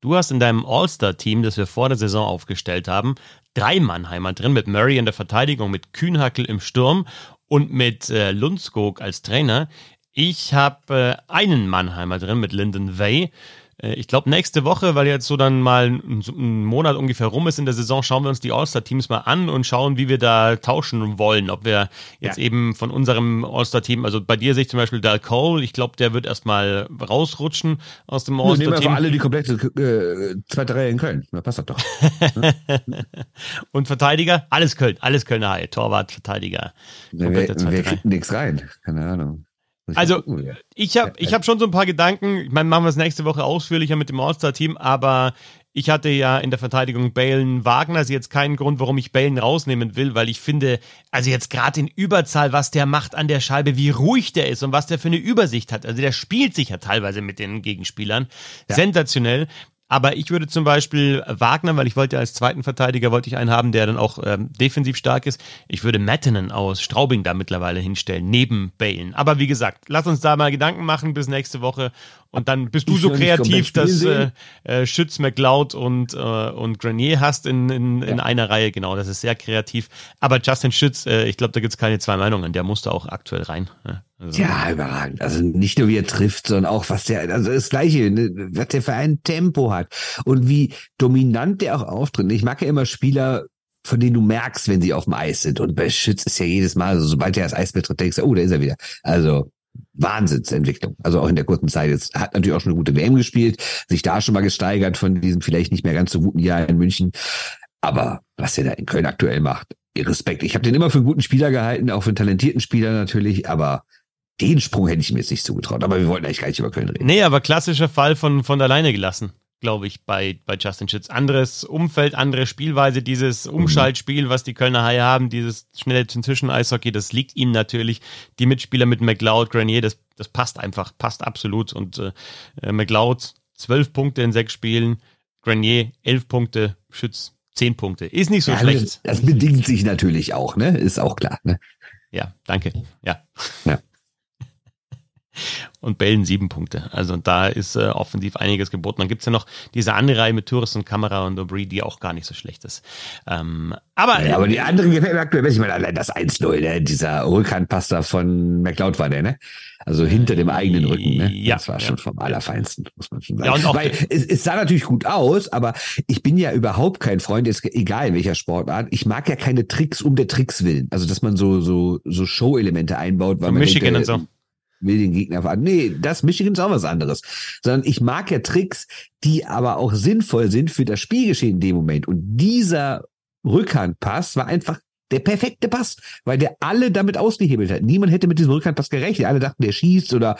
Du hast in deinem All-Star-Team, das wir vor der Saison aufgestellt haben, drei Mannheimer drin, mit Murray in der Verteidigung, mit Kühnhackel im Sturm und mit äh, Lundskog als Trainer. Ich habe äh, einen Mannheimer drin mit Lyndon Way. Äh, ich glaube, nächste Woche, weil jetzt so dann mal ein, Monat ungefähr rum ist in der Saison, schauen wir uns die All-Star-Teams mal an und schauen, wie wir da tauschen wollen. Ob wir jetzt ja. eben von unserem All-Star-Team, also bei dir sehe ich zum Beispiel Dal Cole, ich glaube, der wird erstmal rausrutschen aus dem All-Star-Team. Nehmen wir alle die komplette äh, zweite Reihe in Köln. Na, passt das doch. und Verteidiger? Alles Köln, alles Kölner Haie. Torwart, Verteidiger. wer, wer kriegt nichts rein? Keine Ahnung. Also ich habe ich hab schon so ein paar Gedanken. Ich meine, machen wir es nächste Woche ausführlicher mit dem All-Star-Team, aber ich hatte ja in der Verteidigung Balen Wagner. Also jetzt keinen Grund, warum ich Balen rausnehmen will, weil ich finde, also jetzt gerade in Überzahl, was der macht an der Scheibe, wie ruhig der ist und was der für eine Übersicht hat. Also der spielt sich ja teilweise mit den Gegenspielern. Ja. Sensationell. Aber ich würde zum Beispiel Wagner, weil ich wollte als zweiten Verteidiger, wollte ich einen haben, der dann auch ähm, defensiv stark ist. Ich würde Mattinen aus Straubing da mittlerweile hinstellen, neben Balen. Aber wie gesagt, lass uns da mal Gedanken machen bis nächste Woche. Und dann bist du ich so kreativ, dass äh, äh, Schütz, McLeod und, äh, und Grenier hast in, in, ja. in einer Reihe. Genau, das ist sehr kreativ. Aber Justin Schütz, äh, ich glaube, da gibt's keine zwei Meinungen. Der musste auch aktuell rein. Ja. Also. Ja, überragend. Also nicht nur wie er trifft, sondern auch was der, also das Gleiche, ne, was der für ein Tempo hat und wie dominant der auch auftritt. Ich mag ja immer Spieler, von denen du merkst, wenn sie auf dem Eis sind. Und bei Schütz ist ja jedes Mal, also sobald er das Eis betritt, denkst du, oh, da ist er wieder. Also Wahnsinnsentwicklung. Also auch in der kurzen Zeit. Jetzt hat natürlich auch schon eine gute WM gespielt, sich da schon mal gesteigert von diesem vielleicht nicht mehr ganz so guten Jahr in München. Aber was er da in Köln aktuell macht, Respekt. Ich habe den immer für einen guten Spieler gehalten, auch für einen talentierten Spieler natürlich, aber den Sprung hätte ich mir jetzt nicht zugetraut. Aber wir wollten eigentlich gar nicht über Köln reden. Nee, aber klassischer Fall von, von alleine gelassen, glaube ich, bei, bei Justin Schütz. Anderes Umfeld, andere Spielweise, dieses mhm. Umschaltspiel, was die Kölner Haie haben, dieses schnelle Zwischen-Eishockey, das liegt ihnen natürlich. Die Mitspieler mit McLeod, Grenier, das, das passt einfach, passt absolut. Und äh, äh McLeod, zwölf Punkte in sechs Spielen, Grenier, elf Punkte, Schütz, zehn Punkte. Ist nicht so ja, schlecht. Das, das bedingt sich natürlich auch, ne? Ist auch klar, ne? Ja, danke. Ja. ja. Und Bällen sieben Punkte. Also da ist äh, offensiv einiges geboten. Dann gibt's ja noch diese andere Reihe mit Tourist und Kamera und Aubry, die auch gar nicht so schlecht ist. Ähm, aber, ja, aber die andere gefällt mir aktuell besser. Ich meine, allein das 1-0, ne? dieser Rückhandpasta von McLeod war der, ne? Also hinter dem eigenen Rücken, ne? Ja, das war ja. schon vom Allerfeinsten, muss man schon sagen. Ja, und auch- Weil es, es sah natürlich gut aus, aber ich bin ja überhaupt kein Freund, ist egal in welcher Sportart. Ich mag ja keine Tricks um der Tricks willen. Also, dass man so, so, so Show-Elemente einbaut, weil So man Michigan denkt, äh, und so. Will den Gegner fahren. Nee, das Michigan ist auch was anderes. Sondern ich mag ja Tricks, die aber auch sinnvoll sind für das Spielgeschehen in dem Moment. Und dieser Rückhandpass war einfach der perfekte Pass, weil der alle damit ausgehebelt hat. Niemand hätte mit diesem Rückhandpass gerechnet. Alle dachten, der schießt oder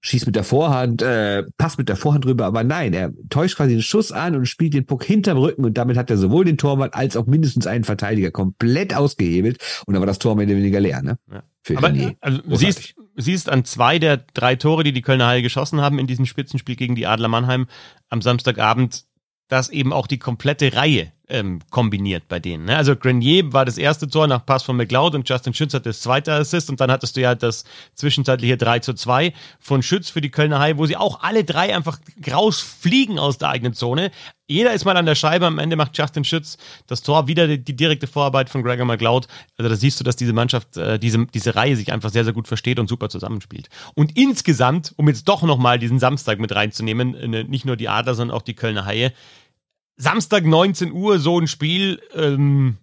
schießt mit der Vorhand, äh, passt mit der Vorhand rüber, aber nein, er täuscht quasi den Schuss an und spielt den Puck hinterm Rücken und damit hat er sowohl den Torwart als auch mindestens einen Verteidiger komplett ausgehebelt und dann war das Tor mehr oder weniger leer, ne? Ja. Für Aber Renier. also, du Großartig. siehst, siehst an zwei der drei Tore, die die Kölner Haie geschossen haben in diesem Spitzenspiel gegen die Adler Mannheim am Samstagabend, dass eben auch die komplette Reihe ähm, kombiniert bei denen. Ne? Also Grenier war das erste Tor nach Pass von McLeod und Justin Schütz hat das zweite Assist und dann hattest du ja das zwischenzeitliche 3 zu 2 von Schütz für die Kölner Haie, wo sie auch alle drei einfach rausfliegen aus der eigenen Zone. Jeder ist mal an der Scheibe, am Ende macht Justin Schütz das Tor, wieder die, die direkte Vorarbeit von Gregor McLeod. Also da siehst du, dass diese Mannschaft, äh, diese, diese Reihe sich einfach sehr, sehr gut versteht und super zusammenspielt. Und insgesamt, um jetzt doch nochmal diesen Samstag mit reinzunehmen, äh, nicht nur die Adler, sondern auch die Kölner Haie, Samstag 19 Uhr so ein Spiel, ähm,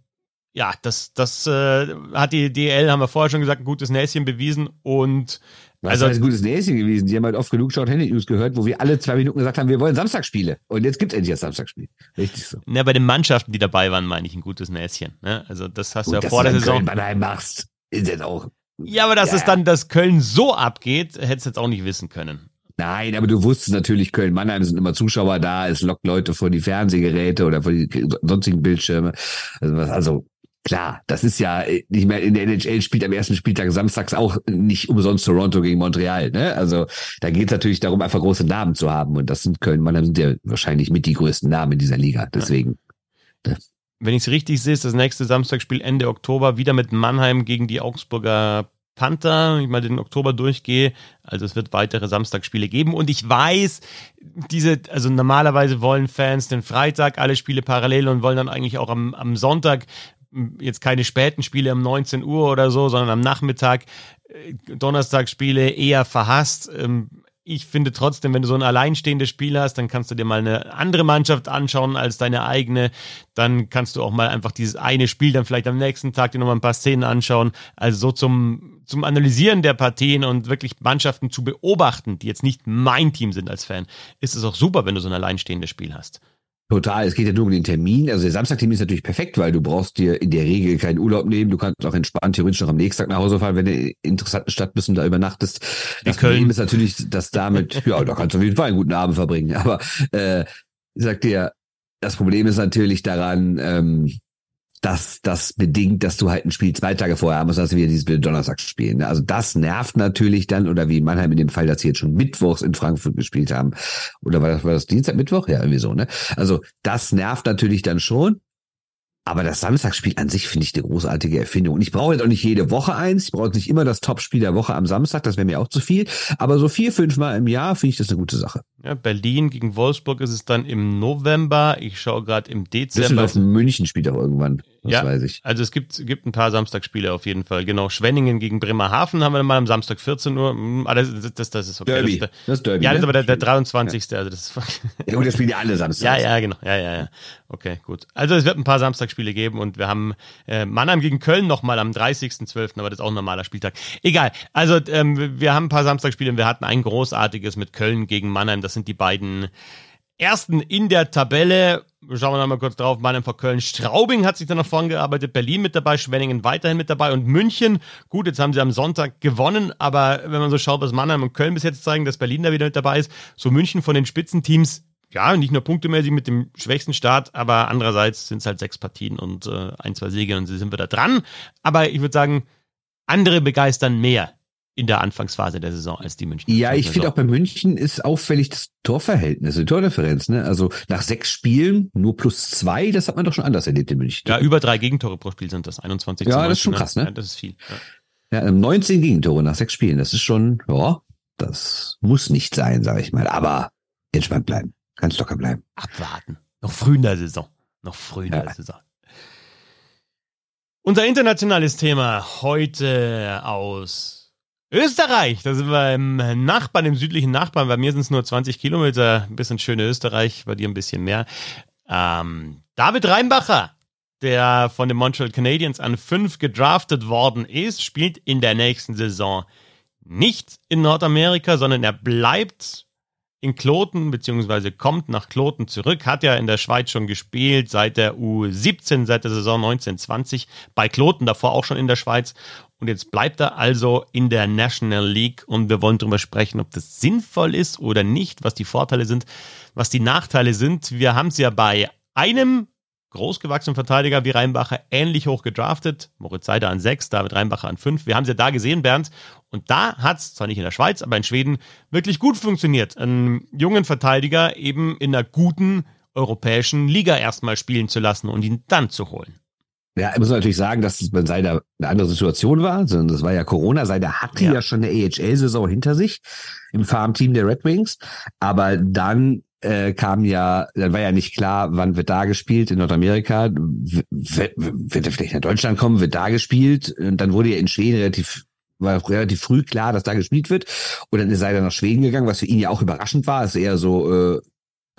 ja, das, das äh, hat die DL, haben wir vorher schon gesagt, ein gutes Näschen bewiesen und Was also- heißt gutes Näschen gewesen? Die haben halt oft genug Short Handy News gehört, wo wir alle zwei Minuten gesagt haben, wir wollen Samstagsspiele. Und jetzt gibt's endlich das Samstagsspiel. Richtig so. ne, bei den Mannschaften, die dabei waren, meine ich ein gutes Näschen. Ne? Also das hast du ja vor du der Saison. Köln-Mannheim machst, ist jetzt auch. Ja, aber dass Ja, es dann, dass Köln so abgeht, hättest du jetzt auch nicht wissen können. Nein, aber du wusstest natürlich, Köln-Mannheim sind immer Zuschauer da, es lockt Leute vor die Fernsehgeräte oder vor die sonstigen Bildschirme. Also, also klar, das ist ja äh, nicht mehr in der NHL spielt am ersten Spieltag samstags auch nicht umsonst Toronto gegen Montreal. Ne? Also da geht es natürlich darum, einfach große Namen zu haben. Und das sind Köln-Mannheim sind ja wahrscheinlich mit die größten Namen in dieser Liga. Deswegen. Wenn ich es richtig sehe, ist das nächste Samstagspiel Ende Oktober wieder mit Mannheim gegen die Augsburger Panther. Ich mal den Oktober durchgehe. Also es wird weitere Samstagsspiele geben. Und ich weiß, diese, also normalerweise wollen Fans den Freitag alle Spiele parallel und wollen dann eigentlich auch am, am Sonntag jetzt keine späten Spiele um 19 Uhr oder so, sondern am Nachmittag äh, Donnerstagsspiele eher verhasst. Ähm, ich finde trotzdem, wenn du so ein alleinstehendes Spiel hast, dann kannst du dir mal eine andere Mannschaft anschauen als deine eigene. Dann kannst du auch mal einfach dieses eine Spiel dann vielleicht am nächsten Tag dir nochmal ein paar Szenen anschauen. Also so zum, zum Analysieren der Partien und wirklich Mannschaften zu beobachten, die jetzt nicht mein Team sind als Fan, ist es auch super, wenn du so ein alleinstehendes Spiel hast. Total, es geht ja nur um den Termin. Also der Samstagtermin ist natürlich perfekt, weil du brauchst dir in der Regel keinen Urlaub nehmen. Du kannst auch entspannt theoretisch noch am nächsten Tag nach Hause fahren, wenn du in einer interessanten Stadt bist und da übernachtest. Das Köln. Problem ist natürlich, dass damit, ja, da kannst du auf jeden Fall einen guten Abend verbringen. Aber äh, ich sag dir, das Problem ist natürlich daran, ähm, dass das bedingt, dass du halt ein Spiel zwei Tage vorher haben musst, dass wir dieses Donnerstag spielen. Also das nervt natürlich dann, oder wie Mannheim in dem Fall, dass sie jetzt schon mittwochs in Frankfurt gespielt haben. Oder war das, war das Dienstag, Mittwoch? Ja, irgendwie so, ne? Also das nervt natürlich dann schon. Aber das Samstagsspiel an sich finde ich eine großartige Erfindung. Und ich brauche jetzt auch nicht jede Woche eins. Ich brauche jetzt nicht immer das Topspiel der Woche am Samstag. Das wäre mir auch zu viel. Aber so vier, fünf Mal im Jahr finde ich das eine gute Sache. Ja, Berlin gegen Wolfsburg ist es dann im November. Ich schaue gerade im Dezember. Düsseldorf München spielt auch irgendwann. Das Ja. weiß ich. Also es gibt, gibt ein paar Samstagsspiele auf jeden Fall. Genau, Schwenningen gegen Bremerhaven haben wir mal am Samstag 14 Uhr. Ah, das, das, das ist okay. Derby. Das, Das ist Derby. ja, das ist ne? aber der, der 23. Also das ist, Ja, gut, das spielen ja alle ja, Samstags. ja, genau. Ja, ja, ja. Okay, gut. Also es wird ein paar Samstagsspiele geben und wir haben äh, Mannheim gegen Köln nochmal am 30.12., aber das ist auch ein normaler Spieltag. Egal. Also ähm, wir haben ein paar Samstagsspiele und wir hatten ein großartiges mit Köln gegen Mannheim. Das sind die beiden ersten in der Tabelle. Schauen wir noch mal kurz drauf. Mannheim vor Köln. Straubing hat sich dann nach vorn gearbeitet. Berlin mit dabei. Schwenningen weiterhin mit dabei. Und München. Gut, jetzt haben sie am Sonntag gewonnen. Aber wenn man so schaut, was Mannheim und Köln bis jetzt zeigen, dass Berlin da wieder mit dabei ist. So München von den Spitzenteams. Ja, nicht nur punktemäßig mit dem schwächsten Start, aber andererseits sind es halt sechs Partien und äh, ein, zwei Siege und sie sind wieder dran. Aber ich würde sagen, andere begeistern mehr in der Anfangsphase der Saison als die München. Ja, ich finde auch bei München ist auffällig das Torverhältnis, die Tordifferenz. Ne? Also nach sechs Spielen nur plus zwei, das hat man doch schon anders erlebt in München. Ja, über drei Gegentore pro Spiel sind das. 21 Ja, das ist 19, schon krass, ne? Ja, das ist viel. Ja. Ja, 19 Gegentore nach sechs Spielen, das ist schon, ja, Das muss nicht sein, sage ich mal. Aber entspannt bleiben. Ganz locker bleiben. Abwarten. Noch früh in der Saison. Noch früh in ja. der Saison. Unser internationales Thema heute aus Österreich. Da sind wir im Nachbarn, im südlichen Nachbarn. Bei mir sind es nur 20 Kilometer. Ein bisschen schöne Österreich, bei dir ein bisschen mehr. Ähm, David Reinbacher, der von den Montreal Canadiens an fünf gedraftet worden ist, spielt in der nächsten Saison nicht in Nordamerika, sondern er bleibt in Kloten, beziehungsweise kommt nach Kloten zurück, hat ja in der Schweiz schon gespielt, seit der U17, seit der Saison 1920, bei Kloten, davor auch schon in der Schweiz. Und jetzt bleibt er also in der National League und wir wollen darüber sprechen, ob das sinnvoll ist oder nicht, was die Vorteile sind, was die Nachteile sind. Wir haben es ja bei einem großgewachsenen Verteidiger wie Reinbacher ähnlich hoch gedraftet. Moritz Seider an sechs, David Reinbacher an fünf. Wir haben sie ja da gesehen, Bernd. Und da hat es, zwar nicht in der Schweiz, aber in Schweden wirklich gut funktioniert. Einen jungen Verteidiger eben in einer guten europäischen Liga erstmal spielen zu lassen und ihn dann zu holen. Ja, ich muss natürlich sagen, dass es bei Seider eine andere Situation war, sondern das war ja Corona. Seider hatte ja, ja schon eine AHL-Saison hinter sich im Farmteam der Red Wings. Aber dann äh, kam ja, dann war ja nicht klar, wann wird da gespielt in Nordamerika, wird, wird er vielleicht nach Deutschland kommen, wird da gespielt? Und dann wurde ja in Schweden relativ war relativ früh klar, dass da gespielt wird. Und dann ist er nach Schweden gegangen, was für ihn ja auch überraschend war, ist eher so, äh,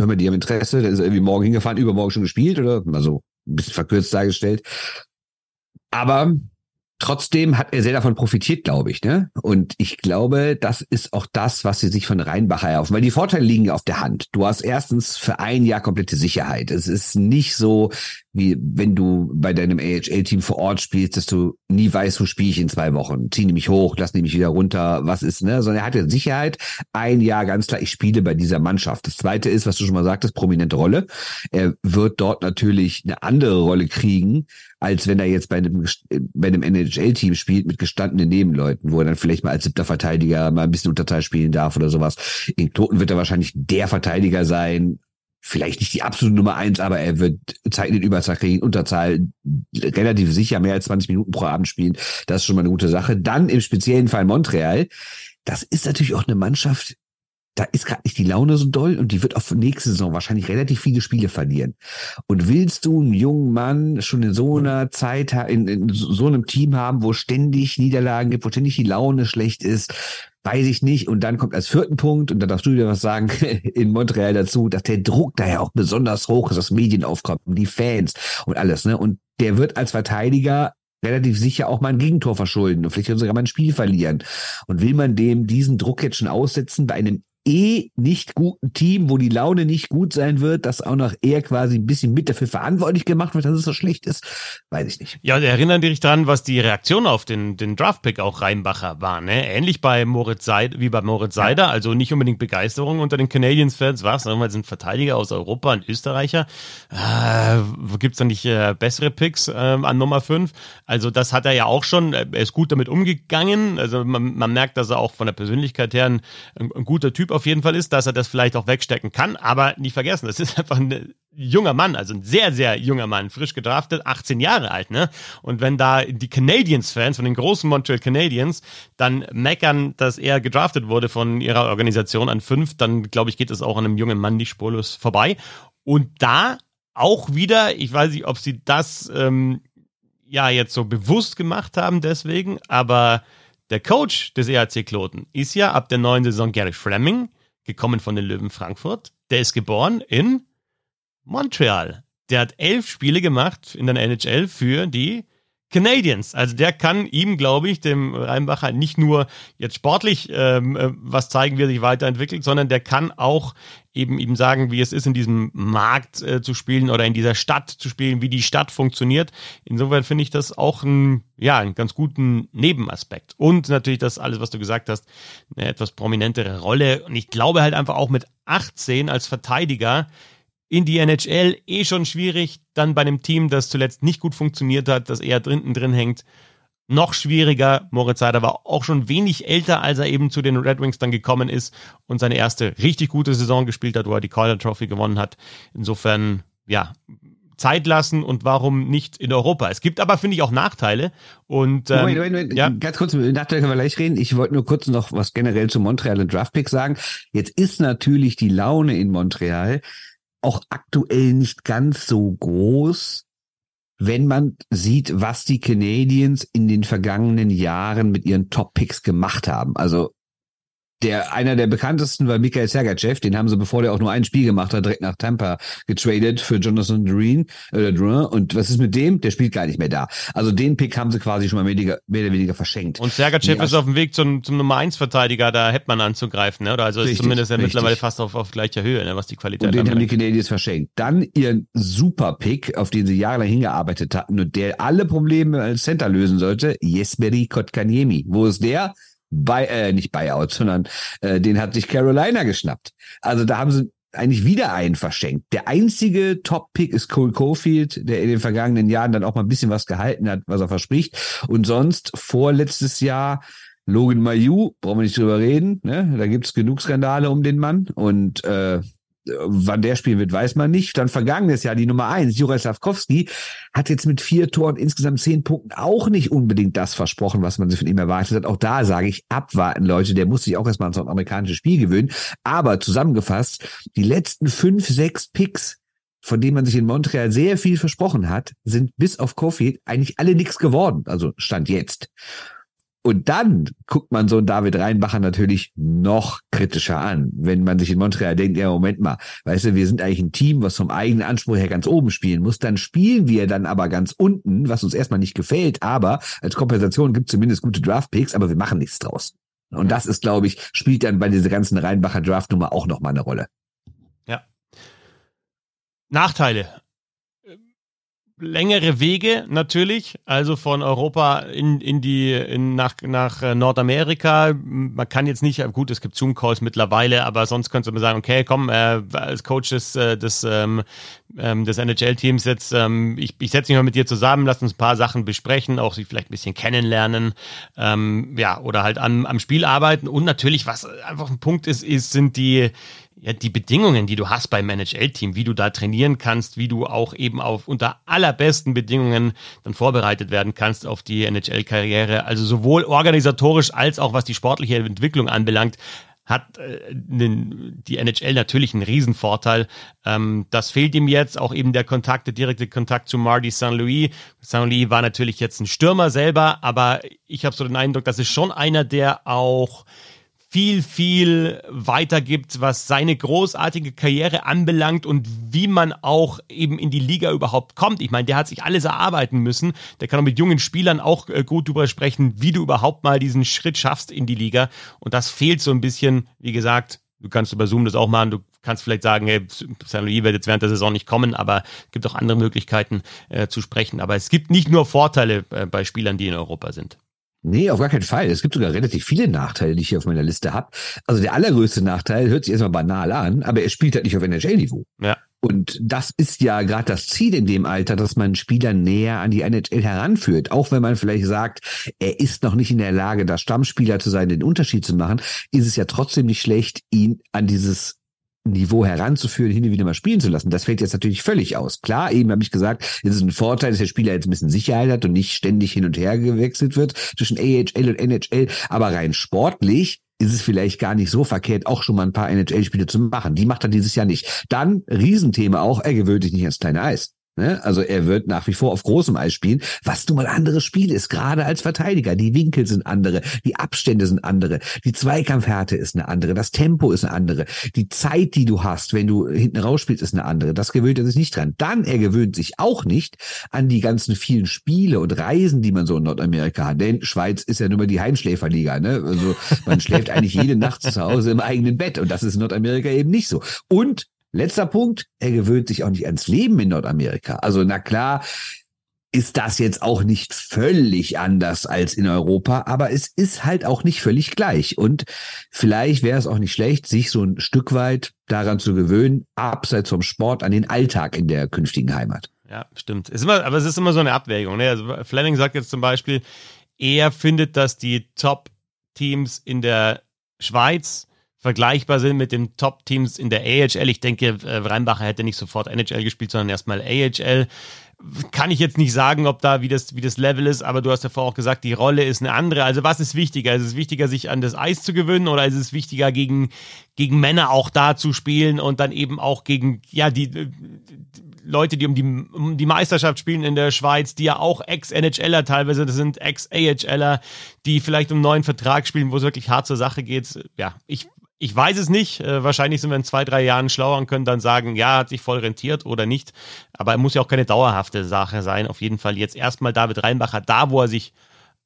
hör mal, die haben Interesse, dann ist er irgendwie morgen hingefahren, übermorgen schon gespielt oder? Mal so bisschen verkürzt dargestellt. Aber Trotzdem hat er sehr davon profitiert, glaube ich. Ne? Und ich glaube, das ist auch das, was sie sich von Rheinbacher erhoffen. Weil die Vorteile liegen auf der Hand. Du hast erstens für ein Jahr komplette Sicherheit. Es ist nicht so, wie wenn du bei deinem AHL-Team vor Ort spielst, dass du nie weißt, wo spiele ich in zwei Wochen. Zieh nämlich hoch, lass nämlich wieder runter, was ist, ne? Sondern er hatte Sicherheit. Ein Jahr ganz klar, ich spiele bei dieser Mannschaft. Das zweite ist, was du schon mal sagtest, prominente Rolle. Er wird dort natürlich eine andere Rolle kriegen, als wenn er jetzt bei einem, bei einem NHL-Team spielt mit gestandenen Nebenleuten, wo er dann vielleicht mal als siebter Verteidiger mal ein bisschen Unterteil spielen darf oder sowas. In Toten wird er wahrscheinlich der Verteidiger sein, vielleicht nicht die absolute Nummer eins, aber er wird Zeit in Überzahl kriegen, Unterzahl relativ sicher mehr als 20 Minuten pro Abend spielen. Das ist schon mal eine gute Sache. Dann im speziellen Fall Montreal. Das ist natürlich auch eine Mannschaft, da ist gerade nicht die Laune so doll und die wird auch nächste Saison wahrscheinlich relativ viele Spiele verlieren. Und willst du einen jungen Mann schon in so einer Zeit, in, in so einem Team haben, wo ständig Niederlagen gibt, wo ständig die Laune schlecht ist, weiß ich nicht. Und dann kommt als vierten Punkt, und da darfst du wieder was sagen, in Montreal dazu, dass der Druck da ja auch besonders hoch ist, dass Medien aufkommen, die Fans und alles, ne? Und der wird als Verteidiger relativ sicher auch mal ein Gegentor verschulden und vielleicht sogar mal ein Spiel verlieren. Und will man dem diesen Druck jetzt schon aussetzen bei einem eh nicht guten Team, wo die Laune nicht gut sein wird, dass auch noch er quasi ein bisschen mit dafür verantwortlich gemacht wird, dass es so schlecht ist, weiß ich nicht. Ja, erinnern dich dran, was die Reaktion auf den, den Draftpick auch Reinbacher war, ne? Ähnlich bei Moritz Seid, wie bei Moritz Seider, ja. also nicht unbedingt Begeisterung unter den Canadiens-Fans, was? Sagen wir, sind Verteidiger aus Europa, ein Österreicher. Äh, gibt's da nicht äh, bessere Picks äh, an Nummer 5? Also das hat er ja auch schon, er ist gut damit umgegangen, also man, man merkt, dass er auch von der Persönlichkeit her ein, ein, ein guter Typ auf jeden Fall ist, dass er das vielleicht auch wegstecken kann. Aber nicht vergessen, das ist einfach ein junger Mann, also ein sehr, sehr junger Mann, frisch gedraftet, 18 Jahre alt, ne? Und wenn da die Canadiens-Fans von den großen Montreal Canadiens dann meckern, dass er gedraftet wurde von ihrer Organisation an fünf, dann glaube ich, geht es auch an einem jungen Mann nicht spurlos vorbei. Und da auch wieder, ich weiß nicht, ob sie das ähm, ja jetzt so bewusst gemacht haben deswegen, aber der Coach des EHC Kloten ist ja ab der neuen Saison Gary Fleming, gekommen von den Löwen Frankfurt. Der ist geboren in Montreal. Der hat elf Spiele gemacht in der NHL für die Canadiens. Also der kann ihm, glaube ich, dem Rheinbacher nicht nur jetzt sportlich ähm, äh, was zeigen, wie er sich weiterentwickelt, sondern der kann auch eben ihm sagen, wie es ist, in diesem Markt äh, zu spielen oder in dieser Stadt zu spielen, wie die Stadt funktioniert. Insofern finde ich das auch ein, ja, einen ganz guten Nebenaspekt. Und natürlich das alles, was du gesagt hast, eine etwas prominentere Rolle. Und ich glaube halt einfach auch mit 18 als Verteidiger in die NHL eh schon schwierig, dann bei einem Team, das zuletzt nicht gut funktioniert hat, das eher drinnen drin hängt, noch schwieriger. Moritz Seider war auch schon wenig älter, als er eben zu den Red Wings dann gekommen ist und seine erste richtig gute Saison gespielt hat, wo er die Calder Trophy gewonnen hat. Insofern, ja, Zeit lassen und warum nicht in Europa? Es gibt aber, finde ich, auch Nachteile. Und ähm, wait, wait, wait. Ja. ganz kurz, Nachteile können wir gleich reden. Ich wollte nur kurz noch was generell zu Montreal und Draftpick sagen. Jetzt ist natürlich die Laune in Montreal auch aktuell nicht ganz so groß, wenn man sieht, was die Canadiens in den vergangenen Jahren mit ihren Top-Picks gemacht haben. Also der einer der bekanntesten war Mikhail Sergachev, den haben sie, bevor der auch nur ein Spiel gemacht hat, direkt nach Tampa getradet für Jonathan Durin, äh, Durin. Und was ist mit dem? Der spielt gar nicht mehr da. Also den Pick haben sie quasi schon mal mehr, mehr oder weniger verschenkt. Und Sergachev ist auf dem Weg zum, zum Nummer 1 Verteidiger, da hätte man anzugreifen, ne? Oder also richtig, ist zumindest ja mittlerweile fast auf, auf gleicher Höhe, ne? was die Qualität Und den haben die Canadiens verschenkt. Dann ihren Super Pick, auf den sie jahrelang hingearbeitet hatten und der alle Probleme als Center lösen sollte, Jesperi Kotkaniemi. Wo ist der? Bei, äh, nicht Buyout, sondern äh, den hat sich Carolina geschnappt. Also da haben sie eigentlich wieder einen verschenkt. Der einzige Top-Pick ist Cole Caulfield, der in den vergangenen Jahren dann auch mal ein bisschen was gehalten hat, was er verspricht. Und sonst vorletztes Jahr Logan Mayu, brauchen wir nicht drüber reden. Ne? Da gibt's genug Skandale um den Mann. Und äh, wann der spielen wird, weiß man nicht. Dann vergangenes Jahr die Nummer eins, Juraj Slavkowski, hat jetzt mit vier Toren insgesamt zehn Punkten auch nicht unbedingt das versprochen, was man sich von ihm erwartet hat. Auch da sage ich, abwarten, Leute. Der muss sich auch erstmal an so ein amerikanisches Spiel gewöhnen. Aber zusammengefasst, die letzten fünf, sechs Picks, von denen man sich in Montreal sehr viel versprochen hat, sind bis auf Kofi eigentlich alle nichts geworden. Also Stand jetzt. Und dann guckt man so einen David Reinbacher natürlich noch kritischer an, wenn man sich in Montreal denkt, ja, Moment mal, weißt du, wir sind eigentlich ein Team, was vom eigenen Anspruch her ganz oben spielen muss. Dann spielen wir dann aber ganz unten, was uns erstmal nicht gefällt, aber als Kompensation gibt es zumindest gute Draft-Picks, aber wir machen nichts draus. Und das ist, glaube ich, spielt dann bei dieser ganzen Reinbacher Draft-Nummer auch nochmal eine Rolle. Ja. Nachteile längere Wege natürlich, also von Europa in, in die in, nach, nach äh, Nordamerika. Man kann jetzt nicht, gut, es gibt Zoom-Calls mittlerweile, aber sonst könnte man sagen, okay, komm, äh, als Coach des, äh, des, ähm, ähm des NHL-Teams jetzt, ähm, ich, ich setze mich mal mit dir zusammen, lass uns ein paar Sachen besprechen, auch sich vielleicht ein bisschen kennenlernen, ähm, ja, oder halt am, am Spiel arbeiten. Und natürlich, was einfach ein Punkt ist, ist, sind die ja, die Bedingungen, die du hast beim NHL-Team, wie du da trainieren kannst, wie du auch eben auf unter allerbesten Bedingungen dann vorbereitet werden kannst auf die NHL-Karriere. Also sowohl organisatorisch als auch was die sportliche Entwicklung anbelangt, hat äh, die NHL natürlich einen Riesenvorteil. Ähm, das fehlt ihm jetzt, auch eben der Kontakt, der direkte Kontakt zu Marty St. Louis. St. Louis war natürlich jetzt ein Stürmer selber, aber ich habe so den Eindruck, das ist schon einer, der auch viel, viel weitergibt, was seine großartige Karriere anbelangt und wie man auch eben in die Liga überhaupt kommt. Ich meine, der hat sich alles erarbeiten müssen. Der kann auch mit jungen Spielern auch äh, gut drüber sprechen, wie du überhaupt mal diesen Schritt schaffst in die Liga. Und das fehlt so ein bisschen, wie gesagt, du kannst über Zoom das auch machen, du kannst vielleicht sagen, hey, St. Louis wird jetzt während der Saison nicht kommen, aber es gibt auch andere Möglichkeiten äh, zu sprechen. Aber es gibt nicht nur Vorteile äh, bei Spielern, die in Europa sind. Nee, auf gar keinen Fall. Es gibt sogar relativ viele Nachteile, die ich hier auf meiner Liste habe. Also der allergrößte Nachteil hört sich erstmal banal an, aber er spielt halt nicht auf NHL-Niveau. Ja. Und das ist ja gerade das Ziel in dem Alter, dass man Spieler näher an die NHL heranführt. Auch wenn man vielleicht sagt, er ist noch nicht in der Lage, da Stammspieler zu sein, den Unterschied zu machen, ist es ja trotzdem nicht schlecht, ihn an dieses Niveau heranzuführen, hin und wieder mal spielen zu lassen. Das fällt jetzt natürlich völlig aus. Klar, eben habe ich gesagt, es ist ein Vorteil, dass der Spieler jetzt ein bisschen Sicherheit hat und nicht ständig hin und her gewechselt wird zwischen AHL und NHL. Aber rein sportlich ist es vielleicht gar nicht so verkehrt, auch schon mal ein paar NHL-Spiele zu machen. Die macht er dieses Jahr nicht. Dann, Riesenthema auch, er gewöhnt sich nicht ans kleine Eis. Ne? Also er wird nach wie vor auf großem Eis spielen, was nun mal anderes Spiel ist, gerade als Verteidiger. Die Winkel sind andere, die Abstände sind andere, die Zweikampfhärte ist eine andere, das Tempo ist eine andere, die Zeit, die du hast, wenn du hinten rausspielst, ist eine andere. Das gewöhnt er sich nicht dran. Dann er gewöhnt sich auch nicht an die ganzen vielen Spiele und Reisen, die man so in Nordamerika hat. Denn Schweiz ist ja nur mal die Heimschläferliga. Ne? Also man schläft eigentlich jede Nacht zu Hause im eigenen Bett und das ist in Nordamerika eben nicht so. Und Letzter Punkt, er gewöhnt sich auch nicht ans Leben in Nordamerika. Also na klar, ist das jetzt auch nicht völlig anders als in Europa, aber es ist halt auch nicht völlig gleich. Und vielleicht wäre es auch nicht schlecht, sich so ein Stück weit daran zu gewöhnen, abseits vom Sport, an den Alltag in der künftigen Heimat. Ja, stimmt. Ist immer, aber es ist immer so eine Abwägung. Ne? Also Fleming sagt jetzt zum Beispiel, er findet, dass die Top-Teams in der Schweiz vergleichbar sind mit den Top-Teams in der AHL. Ich denke, äh, Reinbacher hätte nicht sofort NHL gespielt, sondern erstmal AHL kann ich jetzt nicht sagen, ob da wie das, wie das Level ist, aber du hast ja vorher auch gesagt, die Rolle ist eine andere. Also was ist wichtiger? Ist es wichtiger, sich an das Eis zu gewöhnen oder ist es wichtiger, gegen, gegen Männer auch da zu spielen und dann eben auch gegen, ja, die, die Leute, die um die, um die Meisterschaft spielen in der Schweiz, die ja auch Ex-NHLer teilweise das sind, Ex-AHLer, die vielleicht um einen neuen Vertrag spielen, wo es wirklich hart zur Sache geht. Ja, ich ich weiß es nicht. Äh, wahrscheinlich sind wir in zwei, drei Jahren schlauer und können dann sagen, ja, hat sich voll rentiert oder nicht. Aber er muss ja auch keine dauerhafte Sache sein. Auf jeden Fall jetzt erstmal David Reinbacher, da wo er sich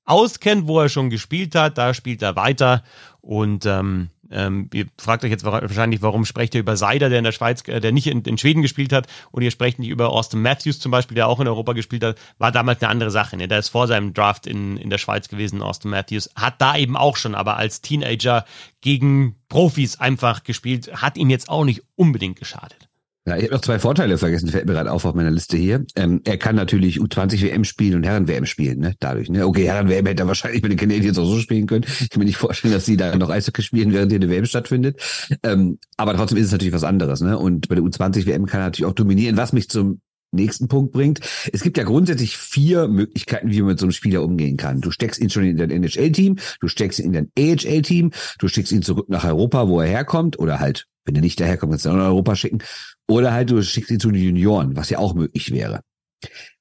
auskennt, wo er schon gespielt hat, da spielt er weiter. Und ähm, ähm, ihr fragt euch jetzt wahrscheinlich, warum sprecht ihr über Seider, der in der Schweiz, äh, der nicht in, in, Schweden gespielt hat, und ihr sprecht nicht über Austin Matthews zum Beispiel, der auch in Europa gespielt hat, war damals eine andere Sache. Ne? Der ist vor seinem Draft in, in der Schweiz gewesen, Austin Matthews, hat da eben auch schon, aber als Teenager gegen Profis einfach gespielt, hat ihm jetzt auch nicht unbedingt geschadet. Ja, ich habe noch zwei Vorteile vergessen, fällt mir gerade auf auf meiner Liste hier. Ähm, er kann natürlich U20 WM spielen und Herren WM spielen, ne? Dadurch, ne? Okay, Herren WM hätte er wahrscheinlich mit den Canadiens auch so spielen können. Ich kann mir nicht vorstellen, dass sie da noch Eishockey spielen, während hier eine WM stattfindet. Ähm, aber trotzdem ist es natürlich was anderes, ne? Und bei der U20 WM kann er natürlich auch dominieren, was mich zum nächsten Punkt bringt. Es gibt ja grundsätzlich vier Möglichkeiten, wie man mit so einem Spieler umgehen kann. Du steckst ihn schon in dein NHL-Team, du steckst ihn in dein AHL-Team, du steckst ihn zurück nach Europa, wo er herkommt, oder halt, wenn er nicht daherkommt, kannst du ihn nach Europa schicken. Oder halt, du schickst ihn zu den Junioren, was ja auch möglich wäre.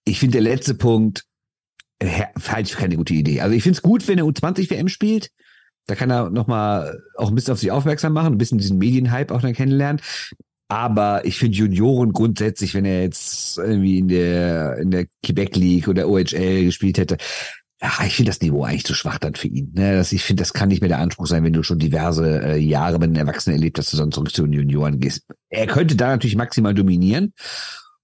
Ich finde, der letzte Punkt äh, halte ich keine gute Idee. Also ich finde es gut, wenn er U20-WM spielt. Da kann er nochmal auch ein bisschen auf sich aufmerksam machen, ein bisschen diesen Medienhype auch dann kennenlernen. Aber ich finde Junioren grundsätzlich, wenn er jetzt irgendwie in der, in der Quebec League oder OHL gespielt hätte, ja, ich finde das Niveau eigentlich zu schwach dann für ihn. Ne? Das, ich finde, das kann nicht mehr der Anspruch sein, wenn du schon diverse äh, Jahre mit einem Erwachsenen erlebt hast, dass du sonst zurück zu den Junioren gehst. Er könnte da natürlich maximal dominieren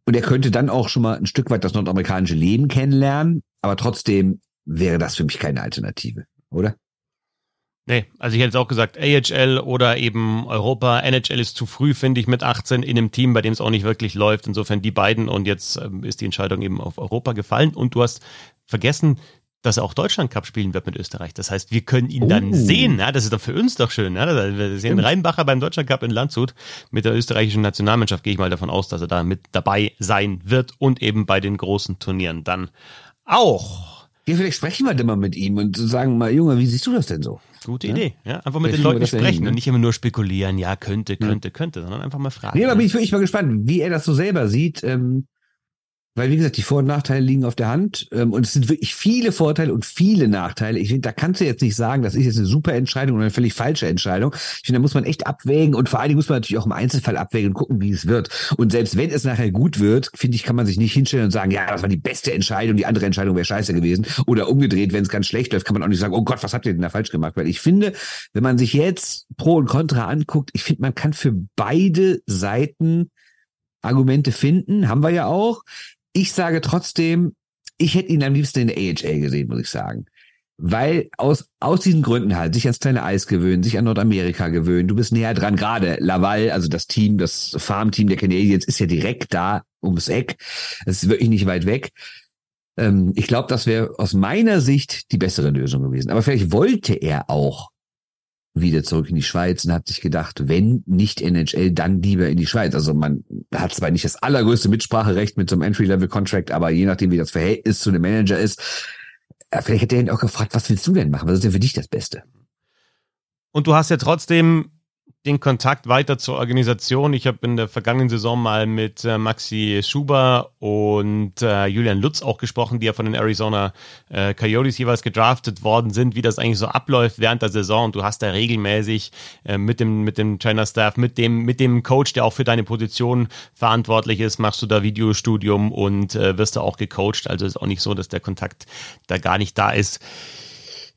und er könnte dann auch schon mal ein Stück weit das nordamerikanische Leben kennenlernen, aber trotzdem wäre das für mich keine Alternative, oder? Nee, also ich hätte jetzt auch gesagt, AHL oder eben Europa. NHL ist zu früh, finde ich, mit 18 in einem Team, bei dem es auch nicht wirklich läuft. Insofern die beiden und jetzt ähm, ist die Entscheidung eben auf Europa gefallen. Und du hast vergessen, dass er auch Deutschland Cup spielen wird mit Österreich. Das heißt, wir können ihn dann sehen. Ja, das ist doch für uns doch schön. Ja? Wir sehen Rheinbacher beim Deutschland Cup in Landshut mit der österreichischen Nationalmannschaft. Gehe ich mal davon aus, dass er da mit dabei sein wird und eben bei den großen Turnieren dann auch. Ja, vielleicht sprechen wir dann mal mit ihm und sagen mal, Junge, wie siehst du das denn so? Gute ja? Idee, ja. Einfach mit vielleicht den Leuten sprechen hin, ne? und nicht immer nur spekulieren, ja, könnte, könnte, ja. könnte, sondern einfach mal fragen. Nee, aber bin ich wirklich mal gespannt, wie er das so selber sieht. Ähm, weil, wie gesagt, die Vor- und Nachteile liegen auf der Hand. Ähm, und es sind wirklich viele Vorteile und viele Nachteile. Ich finde, da kannst du jetzt nicht sagen, das ist jetzt eine super Entscheidung oder eine völlig falsche Entscheidung. Ich finde, da muss man echt abwägen und vor allen Dingen muss man natürlich auch im Einzelfall abwägen und gucken, wie es wird. Und selbst wenn es nachher gut wird, finde ich, kann man sich nicht hinstellen und sagen, ja, das war die beste Entscheidung, die andere Entscheidung wäre scheiße gewesen. Oder umgedreht, wenn es ganz schlecht läuft, kann man auch nicht sagen, oh Gott, was habt ihr denn da falsch gemacht? Weil ich finde, wenn man sich jetzt Pro und Contra anguckt, ich finde, man kann für beide Seiten Argumente finden, haben wir ja auch. Ich sage trotzdem, ich hätte ihn am liebsten in der AHL gesehen, muss ich sagen. Weil aus, aus diesen Gründen halt, sich ans kleine Eis gewöhnen, sich an Nordamerika gewöhnen, du bist näher dran, gerade Laval, also das Team, das Farmteam der Canadiens ist ja direkt da ums Eck. Es ist wirklich nicht weit weg. Ähm, ich glaube, das wäre aus meiner Sicht die bessere Lösung gewesen. Aber vielleicht wollte er auch wieder zurück in die Schweiz und hat sich gedacht, wenn nicht NHL, dann lieber in die Schweiz. Also man hat zwar nicht das allergrößte Mitspracherecht mit so einem Entry-Level-Contract, aber je nachdem, wie das Verhältnis zu dem Manager ist, äh, vielleicht hätte er ihn auch gefragt, was willst du denn machen? Was ist denn für dich das Beste? Und du hast ja trotzdem den Kontakt weiter zur Organisation. Ich habe in der vergangenen Saison mal mit äh, Maxi Schuber und äh, Julian Lutz auch gesprochen, die ja von den Arizona äh, Coyotes jeweils gedraftet worden sind, wie das eigentlich so abläuft während der Saison. Und du hast da regelmäßig äh, mit dem mit dem China Staff, mit dem mit dem Coach, der auch für deine Position verantwortlich ist, machst du da Videostudium und äh, wirst da auch gecoacht. Also ist auch nicht so, dass der Kontakt da gar nicht da ist.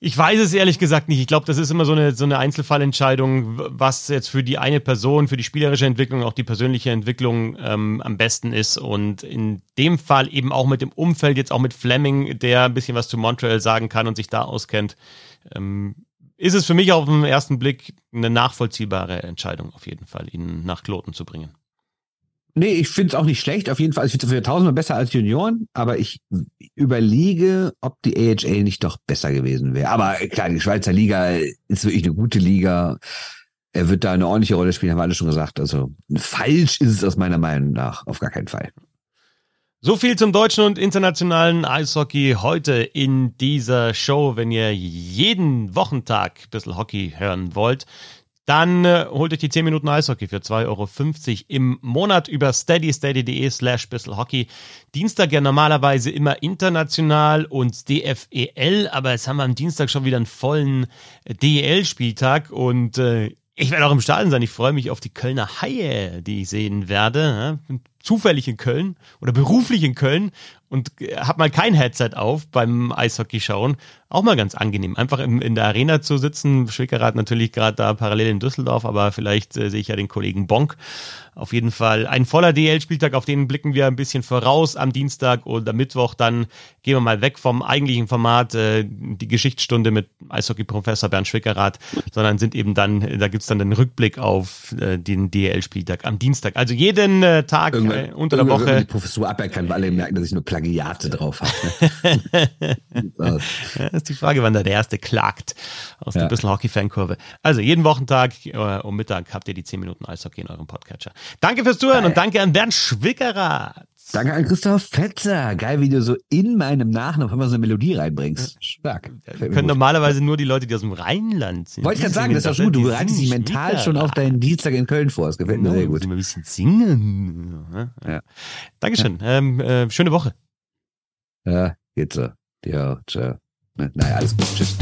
Ich weiß es ehrlich gesagt nicht. Ich glaube, das ist immer so eine, so eine Einzelfallentscheidung, was jetzt für die eine Person, für die spielerische Entwicklung, auch die persönliche Entwicklung ähm, am besten ist. Und in dem Fall eben auch mit dem Umfeld, jetzt auch mit Fleming, der ein bisschen was zu Montreal sagen kann und sich da auskennt, ähm, ist es für mich auf den ersten Blick eine nachvollziehbare Entscheidung, auf jeden Fall, ihn nach Kloten zu bringen. Nee, ich finde es auch nicht schlecht. Auf jeden Fall, ich finde es tausendmal besser als Junioren, aber ich überlege, ob die AHL nicht doch besser gewesen wäre. Aber klar, die Schweizer Liga ist wirklich eine gute Liga. er wird da eine ordentliche Rolle spielen, haben wir alle schon gesagt. Also falsch ist es aus meiner Meinung nach auf gar keinen Fall. So viel zum deutschen und internationalen Eishockey heute in dieser Show. Wenn ihr jeden Wochentag ein bisschen Hockey hören wollt, dann äh, holt euch die 10 Minuten Eishockey für 2,50 Euro im Monat über steady, steady.de slash Hockey. Dienstag ja normalerweise immer international und DFEL, aber jetzt haben wir am Dienstag schon wieder einen vollen DEL-Spieltag und äh, ich werde auch im Stadion sein. Ich freue mich auf die Kölner Haie, die ich sehen werde. Bin zufällig in Köln oder beruflich in Köln und habe mal kein Headset auf beim Eishockey schauen. Auch mal ganz angenehm. Einfach in, in der Arena zu sitzen. Schwickerrad natürlich gerade da parallel in Düsseldorf, aber vielleicht äh, sehe ich ja den Kollegen Bonk. Auf jeden Fall ein voller DL-Spieltag, auf den blicken wir ein bisschen voraus am Dienstag oder Mittwoch. Dann gehen wir mal weg vom eigentlichen Format, äh, die Geschichtsstunde mit Eishockey-Professor Bernd Schwickerath, sondern sind eben dann, da gibt's dann den Rückblick auf äh, den DL-Spieltag am Dienstag. Also jeden äh, Tag äh, unter der Woche. Die Professur aberkannt, weil alle merken, dass ich nur Plagiate drauf habe. Ne? ist die Frage, wann da der Erste klagt aus ja. der bisschen Hockey-Fankurve. Also jeden Wochentag äh, um Mittag habt ihr die 10 Minuten Eishockey in eurem Podcatcher. Danke fürs Zuhören und danke an Bernd Schwickerath. Danke an Christoph Fetzer. Geil, wie du so in meinem Nachnamen immer so eine Melodie reinbringst. Stark. Können normalerweise nur die Leute, die aus dem Rheinland sind. Wollte ich gerade sagen, das ist doch gut. Du bereitest dich mental schon auf deinen Dienstag in Köln vor. Das gefällt mir sehr gut. Ein bisschen singen. Ja. Dankeschön. Ja. Ähm, äh, schöne Woche. Ja, geht so. Ja, ciao. Naja, alles gut. Tschüss.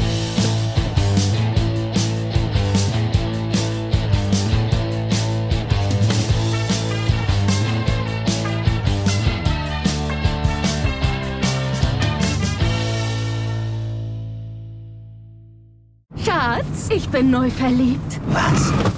Schatz, ich bin neu verliebt. Was?